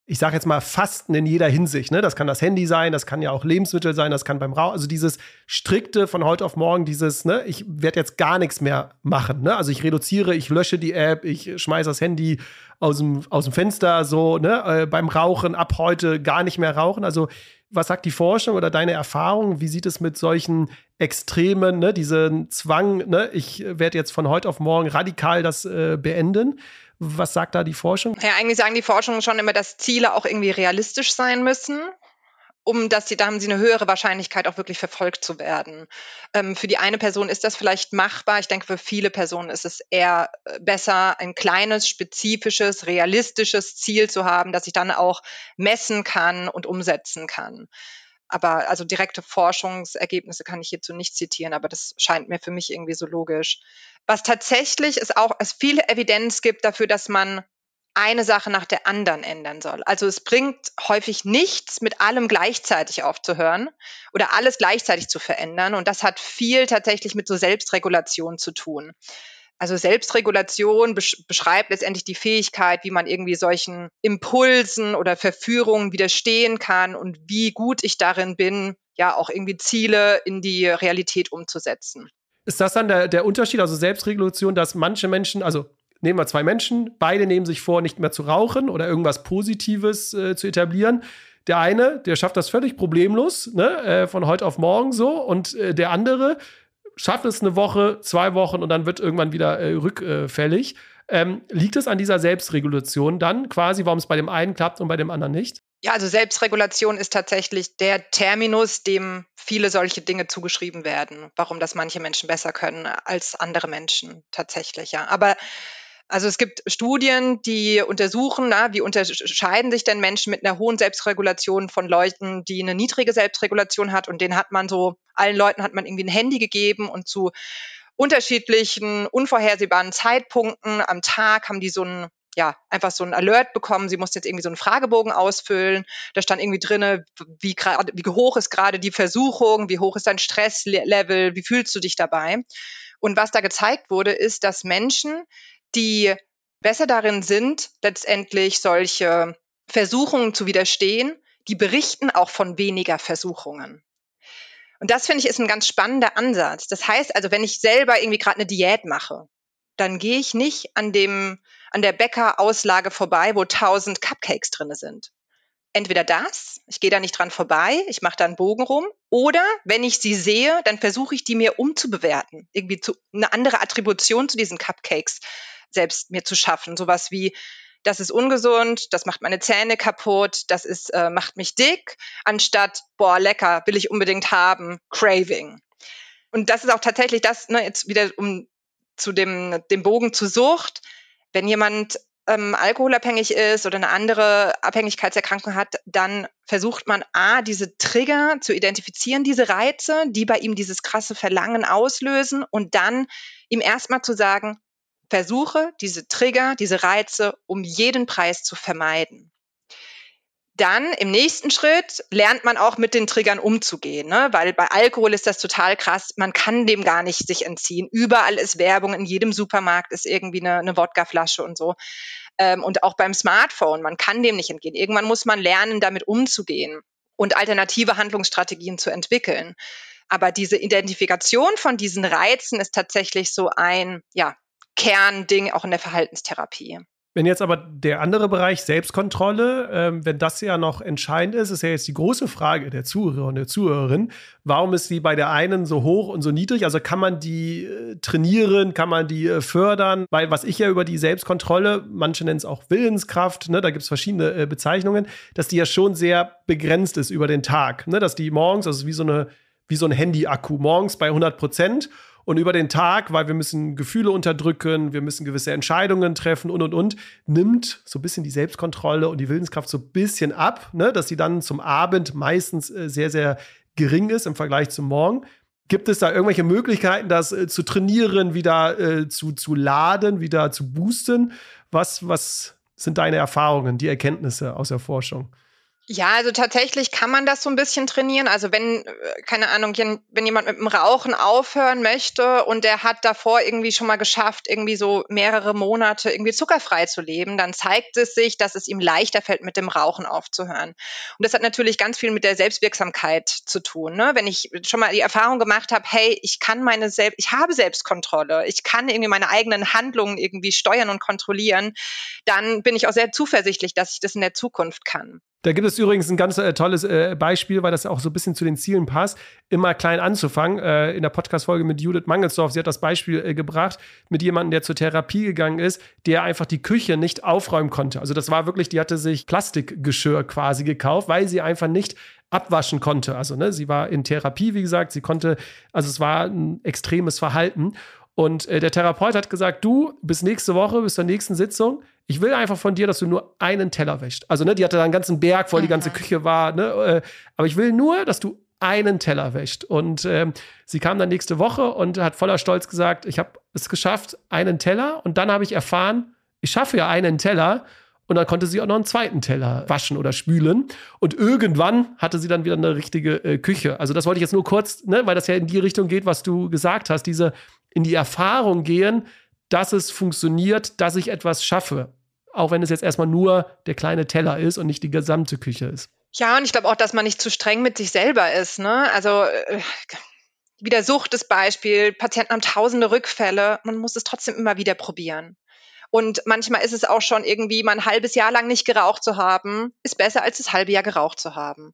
ich sage jetzt mal, Fasten in jeder Hinsicht. Ne? Das kann das Handy sein, das kann ja auch Lebensmittel sein, das kann beim Rauchen, also dieses strikte von heute auf morgen, dieses, ne, ich werde jetzt gar nichts mehr machen. Ne? Also ich reduziere, ich lösche die App, ich schmeiße das Handy aus dem, aus dem Fenster, so, ne, äh, beim Rauchen ab heute gar nicht mehr rauchen. Also was sagt die Forschung oder deine Erfahrung? Wie sieht es mit solchen Extremen, ne, diesen Zwang, ne, ich werde jetzt von heute auf morgen radikal das äh, beenden? Was sagt da die Forschung? Ja, eigentlich sagen die Forschungen schon immer, dass Ziele auch irgendwie realistisch sein müssen um dass sie, da haben sie eine höhere Wahrscheinlichkeit, auch wirklich verfolgt zu werden. Ähm, für die eine Person ist das vielleicht machbar. Ich denke, für viele Personen ist es eher äh, besser, ein kleines, spezifisches, realistisches Ziel zu haben, das ich dann auch messen kann und umsetzen kann. Aber also direkte Forschungsergebnisse kann ich hierzu nicht zitieren, aber das scheint mir für mich irgendwie so logisch. Was tatsächlich ist auch, es viele Evidenz gibt dafür, dass man eine Sache nach der anderen ändern soll. Also es bringt häufig nichts, mit allem gleichzeitig aufzuhören oder alles gleichzeitig zu verändern. Und das hat viel tatsächlich mit so Selbstregulation zu tun. Also Selbstregulation beschreibt letztendlich die Fähigkeit, wie man irgendwie solchen Impulsen oder Verführungen widerstehen kann und wie gut ich darin bin, ja auch irgendwie Ziele in die Realität umzusetzen. Ist das dann der, der Unterschied, also Selbstregulation, dass manche Menschen, also nehmen wir zwei Menschen, beide nehmen sich vor, nicht mehr zu rauchen oder irgendwas Positives äh, zu etablieren. Der eine, der schafft das völlig problemlos, ne, äh, von heute auf morgen so, und äh, der andere schafft es eine Woche, zwei Wochen und dann wird irgendwann wieder äh, rückfällig. Ähm, liegt es an dieser Selbstregulation dann quasi, warum es bei dem einen klappt und bei dem anderen nicht? Ja, also Selbstregulation ist tatsächlich der Terminus, dem viele solche Dinge zugeschrieben werden, warum das manche Menschen besser können als andere Menschen tatsächlich, ja. Aber also es gibt Studien, die untersuchen, na, wie unterscheiden sich denn Menschen mit einer hohen Selbstregulation von Leuten, die eine niedrige Selbstregulation hat. Und den hat man so, allen Leuten hat man irgendwie ein Handy gegeben und zu unterschiedlichen, unvorhersehbaren Zeitpunkten am Tag haben die so ein ja, einfach so ein Alert bekommen, sie mussten jetzt irgendwie so einen Fragebogen ausfüllen. Da stand irgendwie drinne, wie gerade, wie hoch ist gerade die Versuchung, wie hoch ist dein Stresslevel, wie fühlst du dich dabei? Und was da gezeigt wurde, ist, dass Menschen, die besser darin sind, letztendlich solche Versuchungen zu widerstehen, die berichten auch von weniger Versuchungen. Und das finde ich ist ein ganz spannender Ansatz. Das heißt also, wenn ich selber irgendwie gerade eine Diät mache, dann gehe ich nicht an dem an der Bäckerauslage vorbei, wo tausend Cupcakes drinne sind. Entweder das, ich gehe da nicht dran vorbei, ich mache da einen Bogen rum, oder wenn ich sie sehe, dann versuche ich die mir umzubewerten, irgendwie zu, eine andere Attribution zu diesen Cupcakes selbst mir zu schaffen. Sowas wie, das ist ungesund, das macht meine Zähne kaputt, das ist, äh, macht mich dick, anstatt, boah, lecker, will ich unbedingt haben, Craving. Und das ist auch tatsächlich das, ne, jetzt wieder um zu dem, dem Bogen zur Sucht. Wenn jemand ähm, alkoholabhängig ist oder eine andere Abhängigkeitserkrankung hat, dann versucht man A, diese Trigger zu identifizieren, diese Reize, die bei ihm dieses krasse Verlangen auslösen und dann ihm erstmal zu sagen, versuche diese Trigger, diese Reize um jeden Preis zu vermeiden. Dann im nächsten Schritt lernt man auch mit den Triggern umzugehen, ne? weil bei Alkohol ist das total krass. Man kann dem gar nicht sich entziehen. Überall ist Werbung, in jedem Supermarkt ist irgendwie eine, eine Wodkaflasche und so. Ähm, und auch beim Smartphone, man kann dem nicht entgehen. Irgendwann muss man lernen, damit umzugehen und alternative Handlungsstrategien zu entwickeln. Aber diese Identifikation von diesen Reizen ist tatsächlich so ein, ja, Kernding auch in der Verhaltenstherapie. Wenn jetzt aber der andere Bereich Selbstkontrolle, ähm, wenn das ja noch entscheidend ist, ist ja jetzt die große Frage der Zuhörer und der Zuhörerin, warum ist die bei der einen so hoch und so niedrig? Also kann man die äh, trainieren, kann man die äh, fördern? Weil was ich ja über die Selbstkontrolle, manche nennen es auch Willenskraft, ne, da gibt es verschiedene äh, Bezeichnungen, dass die ja schon sehr begrenzt ist über den Tag. Ne, dass die morgens, also wie so, eine, wie so ein Handy-Akku, morgens bei 100 Prozent und über den Tag, weil wir müssen Gefühle unterdrücken, wir müssen gewisse Entscheidungen treffen und und und, nimmt so ein bisschen die Selbstkontrolle und die Willenskraft so ein bisschen ab, ne? dass sie dann zum Abend meistens äh, sehr, sehr gering ist im Vergleich zum Morgen. Gibt es da irgendwelche Möglichkeiten, das äh, zu trainieren, wieder äh, zu, zu laden, wieder zu boosten? Was, was sind deine Erfahrungen, die Erkenntnisse aus der Forschung? Ja, also tatsächlich kann man das so ein bisschen trainieren. Also wenn, äh, keine Ahnung, wenn jemand mit dem Rauchen aufhören möchte und der hat davor irgendwie schon mal geschafft, irgendwie so mehrere Monate irgendwie zuckerfrei zu leben, dann zeigt es sich, dass es ihm leichter fällt, mit dem Rauchen aufzuhören. Und das hat natürlich ganz viel mit der Selbstwirksamkeit zu tun. Ne? Wenn ich schon mal die Erfahrung gemacht habe, hey, ich kann meine Selbst, ich habe Selbstkontrolle, ich kann irgendwie meine eigenen Handlungen irgendwie steuern und kontrollieren, dann bin ich auch sehr zuversichtlich, dass ich das in der Zukunft kann. Da gibt es übrigens ein ganz äh, tolles äh, Beispiel, weil das auch so ein bisschen zu den Zielen passt, immer klein anzufangen. Äh, in der Podcast-Folge mit Judith Mangelsdorf, sie hat das Beispiel äh, gebracht mit jemandem, der zur Therapie gegangen ist, der einfach die Küche nicht aufräumen konnte. Also das war wirklich, die hatte sich Plastikgeschirr quasi gekauft, weil sie einfach nicht abwaschen konnte. Also ne, sie war in Therapie, wie gesagt, sie konnte, also es war ein extremes Verhalten. Und äh, der Therapeut hat gesagt, du, bis nächste Woche, bis zur nächsten Sitzung, ich will einfach von dir, dass du nur einen Teller wäschst. Also, ne, die hatte da einen ganzen Berg voll, die ganze. Küche war, ne, äh, aber ich will nur, dass du einen Teller wäscht. Und ähm, sie kam dann nächste Woche und hat voller Stolz gesagt, ich habe es geschafft, einen Teller. Und dann habe ich erfahren, ich schaffe ja einen Teller. Und dann konnte sie auch noch einen zweiten Teller waschen oder spülen. Und irgendwann hatte sie dann wieder eine richtige äh, Küche. Also das wollte ich jetzt nur kurz, ne, weil das ja in die Richtung geht, was du gesagt hast, diese in die Erfahrung gehen, dass es funktioniert, dass ich etwas schaffe. Auch wenn es jetzt erstmal nur der kleine Teller ist und nicht die gesamte Küche ist. Ja, und ich glaube auch, dass man nicht zu streng mit sich selber ist. Ne? Also äh, wieder Sucht das Beispiel, Patienten haben tausende Rückfälle, man muss es trotzdem immer wieder probieren. Und manchmal ist es auch schon irgendwie mal ein halbes Jahr lang nicht geraucht zu haben, ist besser als das halbe Jahr geraucht zu haben.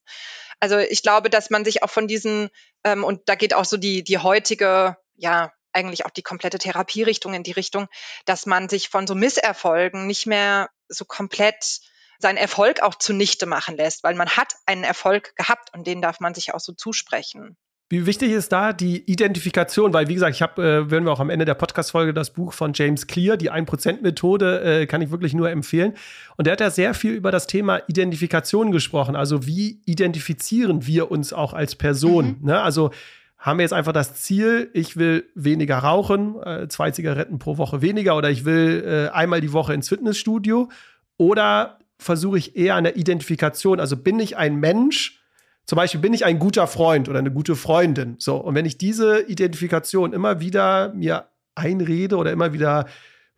Also ich glaube, dass man sich auch von diesen, ähm, und da geht auch so die, die heutige, ja, eigentlich auch die komplette Therapierichtung in die Richtung, dass man sich von so Misserfolgen nicht mehr so komplett seinen Erfolg auch zunichte machen lässt, weil man hat einen Erfolg gehabt und den darf man sich auch so zusprechen. Wie wichtig ist da die Identifikation? Weil, wie gesagt, ich habe, äh, werden wir auch am Ende der Podcast-Folge das Buch von James Clear, die 1%-Methode, äh, kann ich wirklich nur empfehlen. Und der hat ja sehr viel über das Thema Identifikation gesprochen. Also, wie identifizieren wir uns auch als Person? Mhm. Ne? Also, haben wir jetzt einfach das Ziel, ich will weniger rauchen, äh, zwei Zigaretten pro Woche weniger oder ich will äh, einmal die Woche ins Fitnessstudio? Oder versuche ich eher an der Identifikation, also bin ich ein Mensch, zum Beispiel bin ich ein guter Freund oder eine gute Freundin, so. Und wenn ich diese Identifikation immer wieder mir einrede oder immer wieder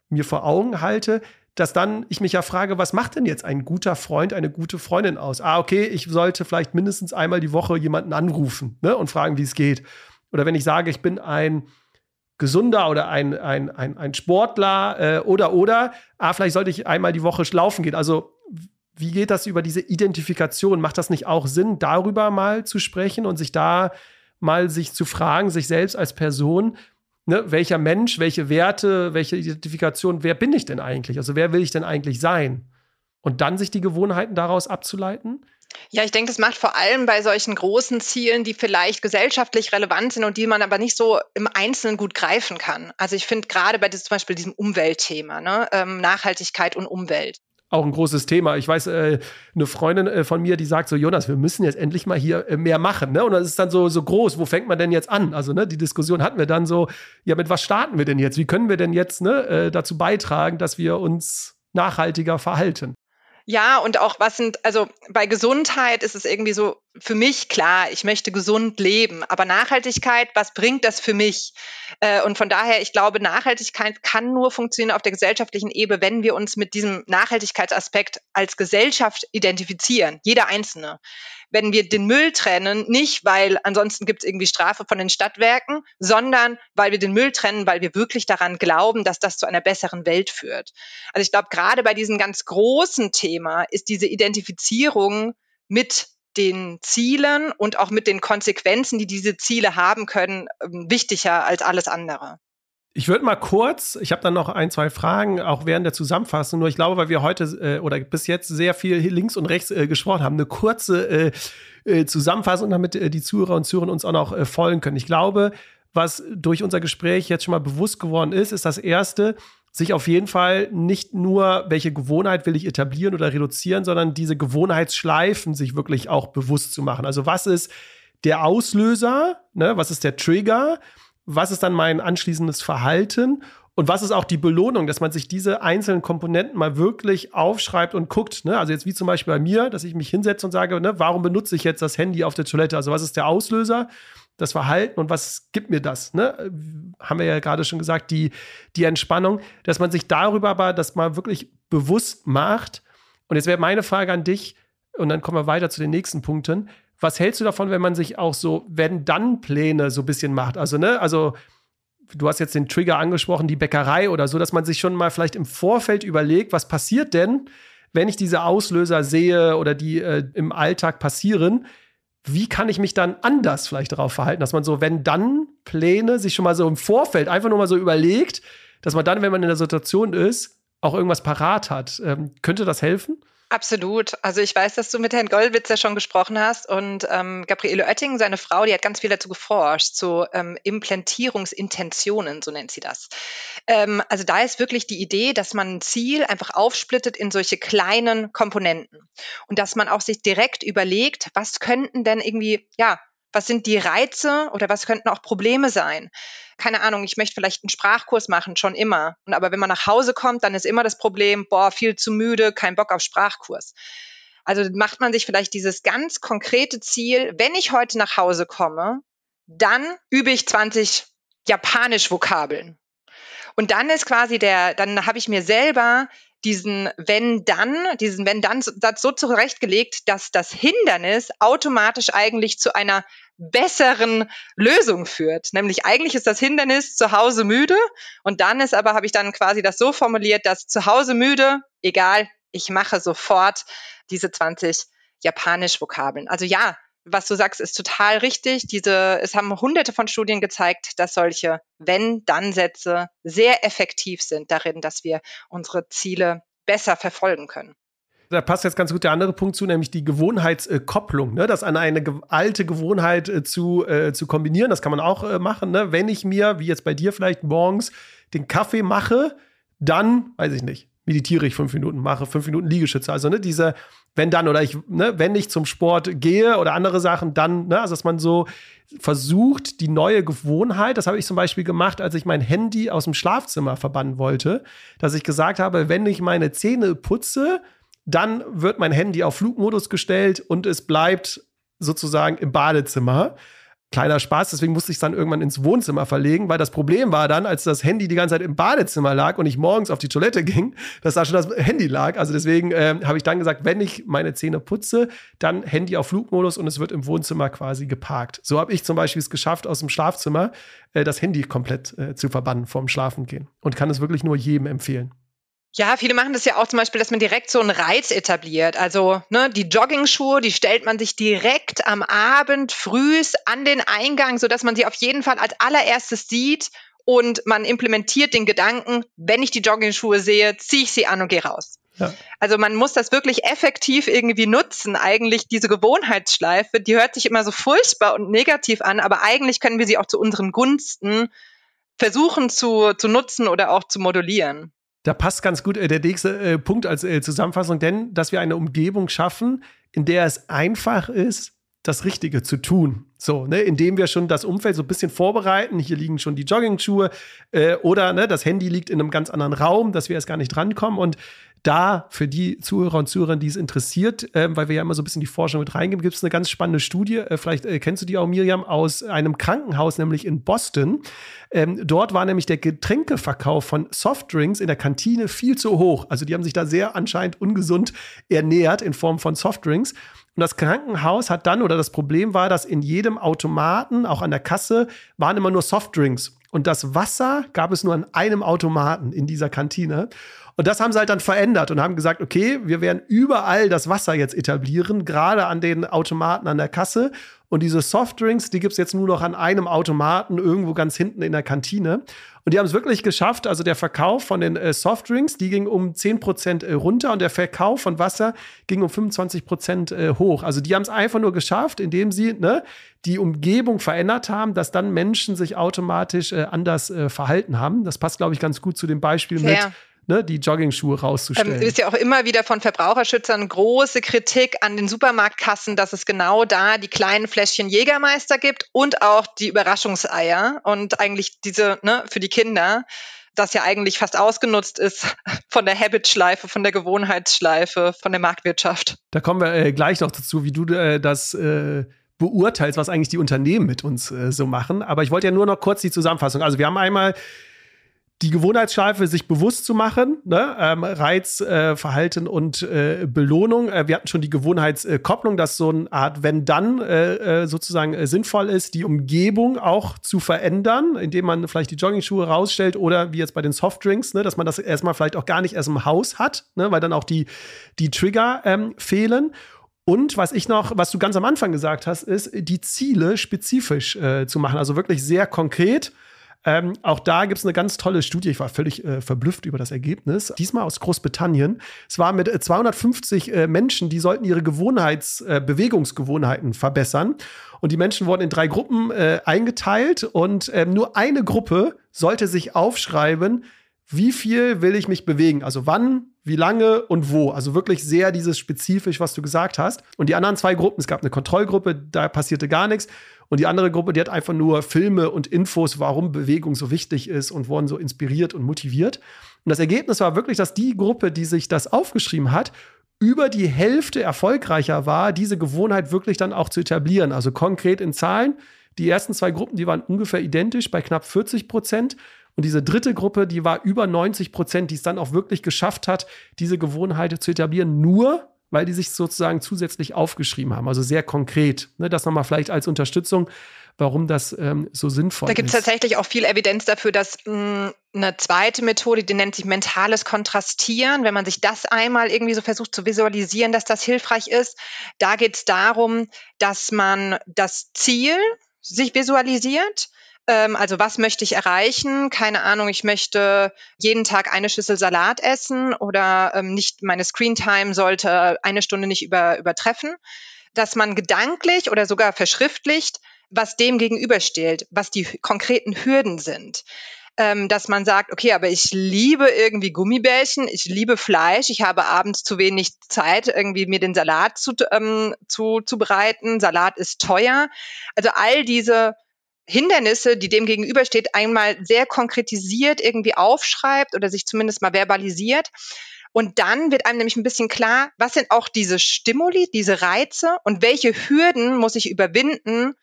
mir vor Augen halte, dass dann ich mich ja frage, was macht denn jetzt ein guter Freund, eine gute Freundin aus? Ah, okay, ich sollte vielleicht mindestens einmal die Woche jemanden anrufen ne, und fragen, wie es geht. Oder wenn ich sage, ich bin ein gesunder oder ein, ein, ein, ein Sportler äh, oder oder, ah, vielleicht sollte ich einmal die Woche laufen gehen. Also wie geht das über diese Identifikation? Macht das nicht auch Sinn, darüber mal zu sprechen und sich da mal sich zu fragen, sich selbst als Person, ne, welcher Mensch, welche Werte, welche Identifikation, wer bin ich denn eigentlich? Also wer will ich denn eigentlich sein? Und dann sich die Gewohnheiten daraus abzuleiten? Ja, ich denke, das macht vor allem bei solchen großen Zielen, die vielleicht gesellschaftlich relevant sind und die man aber nicht so im Einzelnen gut greifen kann. Also ich finde gerade bei diesem, zum Beispiel diesem Umweltthema, ne, ähm, Nachhaltigkeit und Umwelt auch ein großes Thema. Ich weiß, äh, eine Freundin äh, von mir, die sagt so, Jonas, wir müssen jetzt endlich mal hier äh, mehr machen. Ne? Und das ist dann so, so groß, wo fängt man denn jetzt an? Also ne, die Diskussion hatten wir dann so, ja, mit was starten wir denn jetzt? Wie können wir denn jetzt ne, äh, dazu beitragen, dass wir uns nachhaltiger verhalten? Ja, und auch was sind, also bei Gesundheit ist es irgendwie so, für mich klar, ich möchte gesund leben, aber Nachhaltigkeit, was bringt das für mich? Äh, und von daher, ich glaube, Nachhaltigkeit kann nur funktionieren auf der gesellschaftlichen Ebene, wenn wir uns mit diesem Nachhaltigkeitsaspekt als Gesellschaft identifizieren, jeder Einzelne wenn wir den Müll trennen, nicht weil ansonsten gibt es irgendwie Strafe von den Stadtwerken, sondern weil wir den Müll trennen, weil wir wirklich daran glauben, dass das zu einer besseren Welt führt. Also ich glaube, gerade bei diesem ganz großen Thema ist diese Identifizierung mit den Zielen und auch mit den Konsequenzen, die diese Ziele haben können, ähm, wichtiger als alles andere. Ich würde mal kurz, ich habe dann noch ein, zwei Fragen, auch während der Zusammenfassung, nur ich glaube, weil wir heute äh, oder bis jetzt sehr viel links und rechts äh, gesprochen haben, eine kurze äh, äh Zusammenfassung, damit äh, die Zuhörer und Zuhörer uns auch noch äh, folgen können. Ich glaube, was durch unser Gespräch jetzt schon mal bewusst geworden ist, ist das erste, sich auf jeden Fall nicht nur, welche Gewohnheit will ich etablieren oder reduzieren, sondern diese Gewohnheitsschleifen sich wirklich auch bewusst zu machen. Also was ist der Auslöser, ne? was ist der Trigger? was ist dann mein anschließendes Verhalten Und was ist auch die Belohnung, dass man sich diese einzelnen Komponenten mal wirklich aufschreibt und guckt. Ne? Also jetzt wie zum Beispiel bei mir, dass ich mich hinsetze und sage, ne, warum benutze ich jetzt das Handy auf der Toilette? Also was ist der Auslöser? Das Verhalten und was gibt mir das? Ne? Haben wir ja gerade schon gesagt, die, die Entspannung, dass man sich darüber aber, dass man wirklich bewusst macht. Und jetzt wäre meine Frage an dich, und dann kommen wir weiter zu den nächsten Punkten. Was hältst du davon, wenn man sich auch so Wenn-Dann-Pläne so ein bisschen macht? Also, ne, also du hast jetzt den Trigger angesprochen, die Bäckerei oder so, dass man sich schon mal vielleicht im Vorfeld überlegt, was passiert denn, wenn ich diese Auslöser sehe oder die äh, im Alltag passieren? Wie kann ich mich dann anders vielleicht darauf verhalten, dass man so, wenn dann Pläne sich schon mal so im Vorfeld einfach nur mal so überlegt, dass man dann, wenn man in der Situation ist, auch irgendwas parat hat. Ähm, könnte das helfen? Absolut. Also ich weiß, dass du mit Herrn Gollwitzer schon gesprochen hast und ähm, Gabriele Oetting, seine Frau, die hat ganz viel dazu geforscht, zu ähm, Implantierungsintentionen, so nennt sie das. Ähm, also da ist wirklich die Idee, dass man ein Ziel einfach aufsplittet in solche kleinen Komponenten und dass man auch sich direkt überlegt, was könnten denn irgendwie, ja, was sind die Reize oder was könnten auch Probleme sein? Keine Ahnung, ich möchte vielleicht einen Sprachkurs machen, schon immer. Und aber wenn man nach Hause kommt, dann ist immer das Problem, boah, viel zu müde, kein Bock auf Sprachkurs. Also macht man sich vielleicht dieses ganz konkrete Ziel, wenn ich heute nach Hause komme, dann übe ich 20 Japanisch-Vokabeln. Und dann ist quasi der, dann habe ich mir selber diesen wenn-dann, diesen wenn-dann-Satz so zurechtgelegt, dass das Hindernis automatisch eigentlich zu einer besseren Lösung führt. Nämlich eigentlich ist das Hindernis zu Hause müde und dann ist aber, habe ich dann quasi das so formuliert, dass zu Hause müde, egal, ich mache sofort diese 20 Japanisch-Vokabeln. Also ja, was du sagst, ist total richtig. Diese, es haben hunderte von Studien gezeigt, dass solche Wenn-Dann-Sätze sehr effektiv sind darin, dass wir unsere Ziele besser verfolgen können da passt jetzt ganz gut der andere Punkt zu, nämlich die Gewohnheitskopplung, ne? das an eine alte Gewohnheit äh, zu, äh, zu kombinieren. Das kann man auch äh, machen. Ne? Wenn ich mir, wie jetzt bei dir vielleicht morgens, den Kaffee mache, dann, weiß ich nicht, meditiere ich fünf Minuten, mache fünf Minuten Liegestütze. Also ne, diese, wenn dann, oder ich, ne, wenn ich zum Sport gehe oder andere Sachen, dann, ne, also dass man so versucht, die neue Gewohnheit, das habe ich zum Beispiel gemacht, als ich mein Handy aus dem Schlafzimmer verbannen wollte, dass ich gesagt habe, wenn ich meine Zähne putze, dann wird mein Handy auf Flugmodus gestellt und es bleibt sozusagen im Badezimmer. Kleiner Spaß, deswegen musste ich es dann irgendwann ins Wohnzimmer verlegen, weil das Problem war dann, als das Handy die ganze Zeit im Badezimmer lag und ich morgens auf die Toilette ging, dass da schon das Handy lag. Also deswegen äh, habe ich dann gesagt, wenn ich meine Zähne putze, dann Handy auf Flugmodus und es wird im Wohnzimmer quasi geparkt. So habe ich zum Beispiel es geschafft, aus dem Schlafzimmer äh, das Handy komplett äh, zu verbannen vorm Schlafengehen und kann es wirklich nur jedem empfehlen. Ja, viele machen das ja auch zum Beispiel, dass man direkt so einen Reiz etabliert. Also ne, die Jogging-Schuhe, die stellt man sich direkt am Abend frühs an den Eingang, sodass man sie auf jeden Fall als allererstes sieht und man implementiert den Gedanken, wenn ich die Jogging-Schuhe sehe, ziehe ich sie an und gehe raus. Ja. Also man muss das wirklich effektiv irgendwie nutzen. Eigentlich diese Gewohnheitsschleife, die hört sich immer so furchtbar und negativ an, aber eigentlich können wir sie auch zu unseren Gunsten versuchen zu, zu nutzen oder auch zu modulieren. Da passt ganz gut äh, der nächste äh, Punkt als äh, Zusammenfassung, denn dass wir eine Umgebung schaffen, in der es einfach ist, das Richtige zu tun. So, ne, indem wir schon das Umfeld so ein bisschen vorbereiten. Hier liegen schon die Jogging-Schuhe äh, oder ne, das Handy liegt in einem ganz anderen Raum, dass wir erst gar nicht drankommen. Und da für die Zuhörer und Zuhörerinnen, die es interessiert, äh, weil wir ja immer so ein bisschen die Forschung mit reingeben, gibt es eine ganz spannende Studie, äh, vielleicht äh, kennst du die auch, Miriam, aus einem Krankenhaus, nämlich in Boston. Ähm, dort war nämlich der Getränkeverkauf von Softdrinks in der Kantine viel zu hoch. Also die haben sich da sehr anscheinend ungesund ernährt in Form von Softdrinks. Und das Krankenhaus hat dann, oder das Problem war, dass in jedem Automaten, auch an der Kasse, waren immer nur Softdrinks. Und das Wasser gab es nur an einem Automaten in dieser Kantine. Und das haben sie halt dann verändert und haben gesagt, okay, wir werden überall das Wasser jetzt etablieren, gerade an den Automaten an der Kasse. Und diese Softdrinks, die gibt es jetzt nur noch an einem Automaten irgendwo ganz hinten in der Kantine. Und die haben es wirklich geschafft. Also der Verkauf von den äh, Softdrinks, die ging um 10% äh, runter und der Verkauf von Wasser ging um 25% äh, hoch. Also die haben es einfach nur geschafft, indem sie ne, die Umgebung verändert haben, dass dann Menschen sich automatisch äh, anders äh, verhalten haben. Das passt, glaube ich, ganz gut zu dem Beispiel Fair. mit ne, die Jogging-Schuhe rauszustellen. Ähm, ist ja auch immer wieder von Verbraucherschützern große Kritik an den Supermarktkassen, dass es genau da die kleinen Fläschchen Jägermeister gibt und auch die Überraschungseier und eigentlich diese ne, für die Kinder. das ja eigentlich fast ausgenutzt ist von der Habit-Schleife, von der Gewohnheitsschleife, von der Marktwirtschaft. Da kommen wir äh, gleich noch dazu, wie du äh, das äh, beurteilst, was eigentlich die Unternehmen mit uns äh, so machen. Aber ich wollte ja nur noch kurz die Zusammenfassung. Also wir haben einmal die Gewohnheitsschleife sich bewusst zu machen, ne? ähm, Reiz, äh, Verhalten und äh, Belohnung. Äh, wir hatten schon die Gewohnheitskopplung, dass so eine Art Wenn-Dann äh, äh, sozusagen äh, sinnvoll ist, die Umgebung auch zu verändern, indem man vielleicht die Joggingschuhe rausstellt oder wie jetzt bei den Softdrinks, ne? dass man das erstmal vielleicht auch gar nicht erst im Haus hat, ne? weil dann auch die, die Trigger ähm, fehlen. Und was ich noch, was du ganz am Anfang gesagt hast, ist, die Ziele spezifisch zu machen, also wirklich sehr konkret ähm, auch da gibt es eine ganz tolle Studie. Ich war völlig äh, verblüfft über das Ergebnis. Diesmal aus Großbritannien. Es war mit 250 äh, äh, Menschen, die sollten ihre Gewohnheits-, äh, Bewegungsgewohnheiten verbessern. Und die Menschen wurden in drei Gruppen äh, eingeteilt und ähm, nur eine Gruppe sollte sich aufschreiben, wie viel will ich mich bewegen? Also wann, wie lange und wo. Also wirklich sehr dieses spezifisch, was du gesagt hast. Und die anderen zwei Gruppen, es gab eine Kontrollgruppe, da passierte gar nichts. Und die andere Gruppe, die hat einfach nur Filme und Infos, warum Bewegung so wichtig ist und wurden so inspiriert und motiviert. Und das Ergebnis war wirklich, dass die Gruppe, die sich das aufgeschrieben hat, über die Hälfte erfolgreicher war, diese Gewohnheit wirklich dann auch zu etablieren. Also konkret in Zahlen. Die ersten zwei Gruppen, die waren ungefähr identisch bei knapp 40 Prozent. Und diese dritte Gruppe, die war über 90 Prozent, die es dann auch wirklich geschafft hat, diese Gewohnheit zu etablieren, nur weil die sich sozusagen zusätzlich aufgeschrieben haben. Also sehr konkret. Ne, das nochmal vielleicht als Unterstützung, warum das ähm, so sinnvoll ist. Da gibt es tatsächlich auch viel Evidenz dafür, dass mh, hm, eine zweite Methode, die nennt sich mentales Kontrastieren. Wenn man sich das einmal irgendwie so versucht zu visualisieren, dass das hilfreich ist, da geht es darum, dass man das Ziel sich visualisiert ähm, also was möchte ich erreichen? Keine Ahnung, ich möchte jeden Tag eine Schüssel Salat essen oder ähm, nicht, meine Screentime sollte eine Stunde nicht über, übertreffen. Dass man gedanklich oder sogar verschriftlicht, was dem gegenübersteht, was die konkreten Hürden sind. Ähm, dass man sagt, okay, aber ich liebe irgendwie Gummibärchen, ich liebe Fleisch, ich habe abends zu wenig Zeit, irgendwie mir den Salat zu, ähm, zu, zu bereiten, Salat ist teuer. Also all diese Hindernisse, die dem gegenübersteht, einmal sehr konkretisiert irgendwie aufschreibt oder sich zumindest mal verbalisiert. Und dann wird einem nämlich ein bisschen klar, was sind auch diese Stimuli, diese Reize und welche Hürden muss ich überwinden.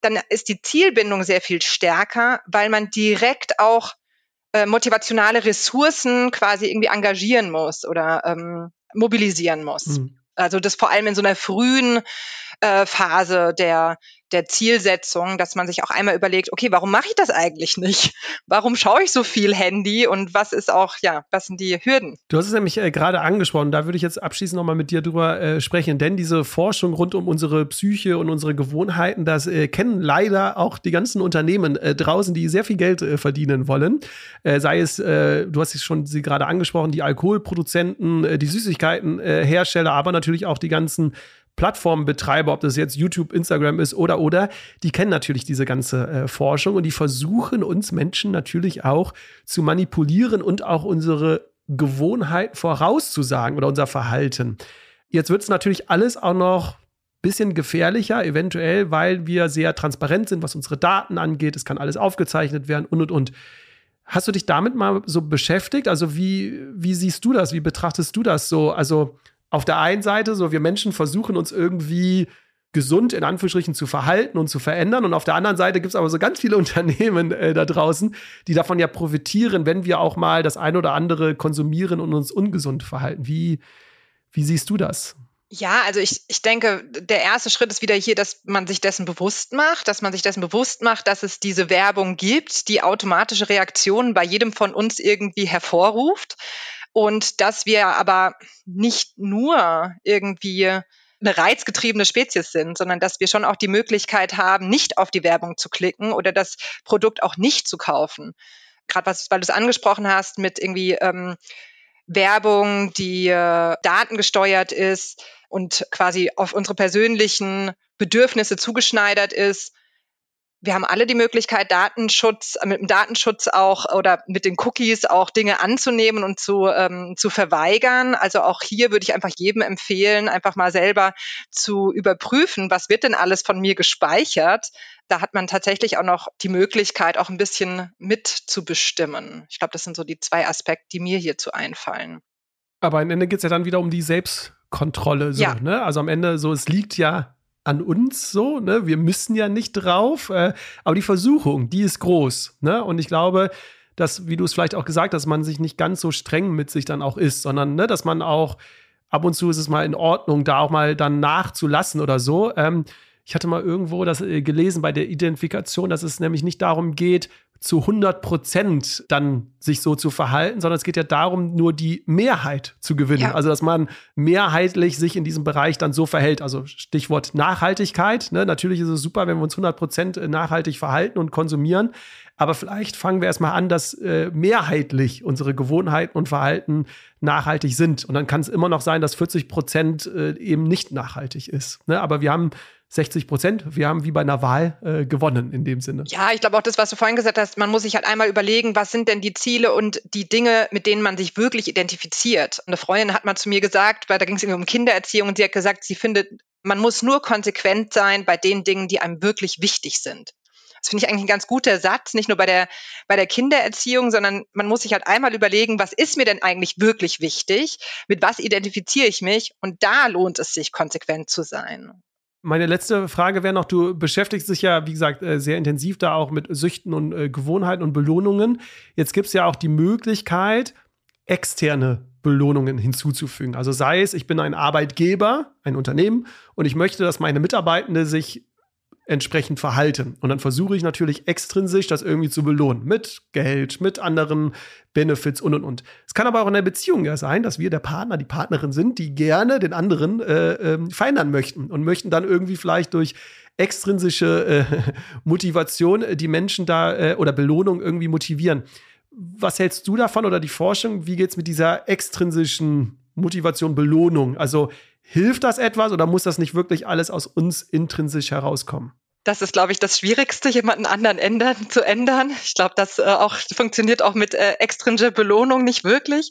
Dann ist die Zielbindung sehr viel stärker, weil man direkt auch äh, motivationale Ressourcen quasi irgendwie engagieren muss oder ähm, mobilisieren muss. Mhm. Also das vor allem in so einer frühen äh, Phase der, der Zielsetzung, dass man sich auch einmal überlegt, okay, warum mache ich das eigentlich nicht? Warum schaue ich so viel Handy und was ist auch, ja, was sind die Hürden? Du hast es nämlich äh, gerade angesprochen, da würde ich jetzt abschließend nochmal mit dir drüber äh, sprechen, denn diese Forschung rund um unsere Psyche und unsere Gewohnheiten, das äh, kennen leider auch die ganzen Unternehmen äh, draußen, die sehr viel Geld äh, verdienen wollen. Sei es, du hast es schon sie gerade angesprochen, die Alkoholproduzenten, die Süßigkeitenhersteller, aber natürlich auch die ganzen Plattformbetreiber, ob das jetzt YouTube, Instagram ist oder oder, die kennen natürlich diese ganze äh, Forschung und die versuchen uns Menschen natürlich auch zu manipulieren und auch unsere Gewohnheiten vorauszusagen oder unser Verhalten. Jetzt wird es natürlich alles auch noch ein bisschen gefährlicher, eventuell, weil wir sehr transparent sind, was unsere Daten angeht. Es kann alles aufgezeichnet werden und und und. Hast du dich damit mal so beschäftigt? Also wie, wie siehst du das? Wie betrachtest du das so? Also auf der einen Seite, so wir Menschen versuchen uns irgendwie gesund in Anführungsstrichen zu verhalten und zu verändern. Und auf der anderen Seite gibt es aber so ganz viele Unternehmen äh, da draußen, die davon ja profitieren, wenn wir auch mal das eine oder andere konsumieren und uns ungesund verhalten. Wie, wie siehst du das? Ja, also ich, ich denke, der erste Schritt ist wieder hier, dass man sich dessen bewusst macht, dass man sich dessen bewusst macht, dass es diese Werbung gibt, die automatische Reaktionen bei jedem von uns irgendwie hervorruft und dass wir aber nicht nur irgendwie eine reizgetriebene Spezies sind, sondern dass wir schon auch die Möglichkeit haben, nicht auf die Werbung zu klicken oder das Produkt auch nicht zu kaufen. Gerade was, weil du es angesprochen hast mit irgendwie ähm, Werbung, die äh, datengesteuert ist und quasi auf unsere persönlichen Bedürfnisse zugeschneidert ist. Wir haben alle die Möglichkeit, Datenschutz, äh, mit dem Datenschutz auch oder mit den Cookies auch Dinge anzunehmen und zu, ähm, zu verweigern. Also auch hier würde ich einfach jedem empfehlen, einfach mal selber zu überprüfen, was wird denn alles von mir gespeichert. Da hat man tatsächlich auch noch die Möglichkeit, auch ein bisschen mitzubestimmen. Ich glaube, das sind so die zwei Aspekte, die mir hierzu einfallen. Aber am Ende geht es ja dann wieder um die Selbstkontrolle. So, ja. ne? Also am Ende so, es liegt ja an uns so, ne? Wir müssen ja nicht drauf, äh, aber die Versuchung, die ist groß, ne? Und ich glaube, dass, wie du es vielleicht auch gesagt hast, man sich nicht ganz so streng mit sich dann auch ist, sondern ne, dass man auch ab und zu ist es mal in Ordnung, da auch mal dann nachzulassen oder so. Ähm, ich hatte mal irgendwo das äh, gelesen bei der Identifikation, dass es nämlich nicht darum geht, zu 100 Prozent dann sich so zu verhalten, sondern es geht ja darum, nur die Mehrheit zu gewinnen. Ja. Also, dass man mehrheitlich sich in diesem Bereich dann so verhält. Also, Stichwort Nachhaltigkeit. Ne? Natürlich ist es super, wenn wir uns 100 Prozent äh, nachhaltig verhalten und konsumieren. Aber vielleicht fangen wir erstmal an, dass äh, mehrheitlich unsere Gewohnheiten und Verhalten nachhaltig sind. Und dann kann es immer noch sein, dass 40 Prozent äh, eben nicht nachhaltig ist. Ne? Aber wir haben 60 Prozent. Wir haben wie bei einer Wahl äh, gewonnen in dem Sinne. Ja, ich glaube auch das, was du vorhin gesagt hast, man muss sich halt einmal überlegen, was sind denn die Ziele und die Dinge, mit denen man sich wirklich identifiziert. Eine Freundin hat mal zu mir gesagt, weil da ging es irgendwie um Kindererziehung und sie hat gesagt, sie findet, man muss nur konsequent sein bei den Dingen, die einem wirklich wichtig sind. Das finde ich eigentlich ein ganz guter Satz, nicht nur bei der, bei der Kindererziehung, sondern man muss sich halt einmal überlegen, was ist mir denn eigentlich wirklich wichtig? Mit was identifiziere ich mich? Und da lohnt es sich, konsequent zu sein. Meine letzte Frage wäre noch, du beschäftigst dich ja, wie gesagt, äh, sehr intensiv da auch mit Süchten und äh, Gewohnheiten und Belohnungen. Jetzt gibt es ja auch die Möglichkeit, externe Belohnungen hinzuzufügen. Also sei es, ich bin ein Arbeitgeber, ein Unternehmen und ich möchte, dass meine Mitarbeitende sich entsprechend verhalten. Und dann versuche ich natürlich extrinsisch das irgendwie zu belohnen. Mit Geld, mit anderen Benefits und und und. Es kann aber auch in der Beziehung ja sein, dass wir der Partner, die Partnerin sind, die gerne den anderen äh, äh, verändern möchten und möchten dann irgendwie vielleicht durch extrinsische äh, Motivation die Menschen da äh, oder Belohnung irgendwie motivieren. Was hältst du davon oder die Forschung? Wie geht es mit dieser extrinsischen Motivation, Belohnung? Also Hilft das etwas oder muss das nicht wirklich alles aus uns intrinsisch herauskommen? Das ist, glaube ich, das Schwierigste, jemanden anderen ändern, zu ändern. Ich glaube, das äh, auch funktioniert auch mit äh, extrinsischer Belohnung nicht wirklich.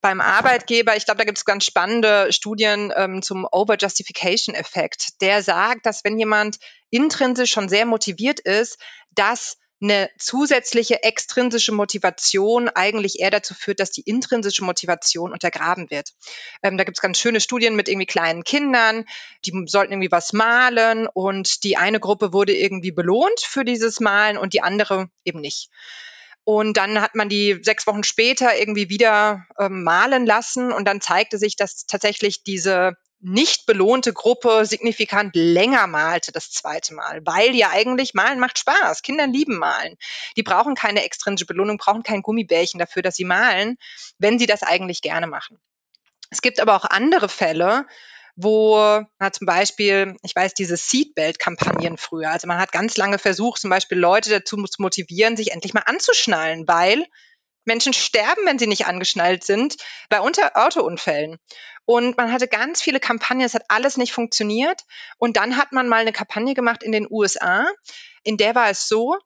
Beim Arbeitgeber, ich glaube, da gibt es ganz spannende Studien ähm, zum Over-Justification-Effekt. Der sagt, dass wenn jemand intrinsisch schon sehr motiviert ist, dass eine zusätzliche extrinsische Motivation eigentlich eher dazu führt, dass die intrinsische Motivation untergraben wird. Ähm, da gibt es ganz schöne Studien mit irgendwie kleinen Kindern, die sollten irgendwie was malen und die eine Gruppe wurde irgendwie belohnt für dieses Malen und die andere eben nicht. Und dann hat man die sechs Wochen später irgendwie wieder ähm, malen lassen und dann zeigte sich, dass tatsächlich diese nicht belohnte Gruppe signifikant länger malte das zweite Mal, weil ja eigentlich Malen macht Spaß. Kinder lieben Malen. Die brauchen keine extrinsische Belohnung, brauchen kein Gummibärchen dafür, dass sie malen, wenn sie das eigentlich gerne machen. Es gibt aber auch andere Fälle, wo na, zum Beispiel, ich weiß, diese Seatbelt-Kampagnen früher, also man hat ganz lange versucht, zum Beispiel Leute dazu zu motivieren, sich endlich mal anzuschnallen, weil Menschen sterben, wenn sie nicht angeschnallt sind, bei Unter Autounfällen. Und man hatte ganz viele Kampagnen, es hat alles nicht funktioniert. Und dann hat man mal eine Kampagne gemacht in den USA, in der war es so,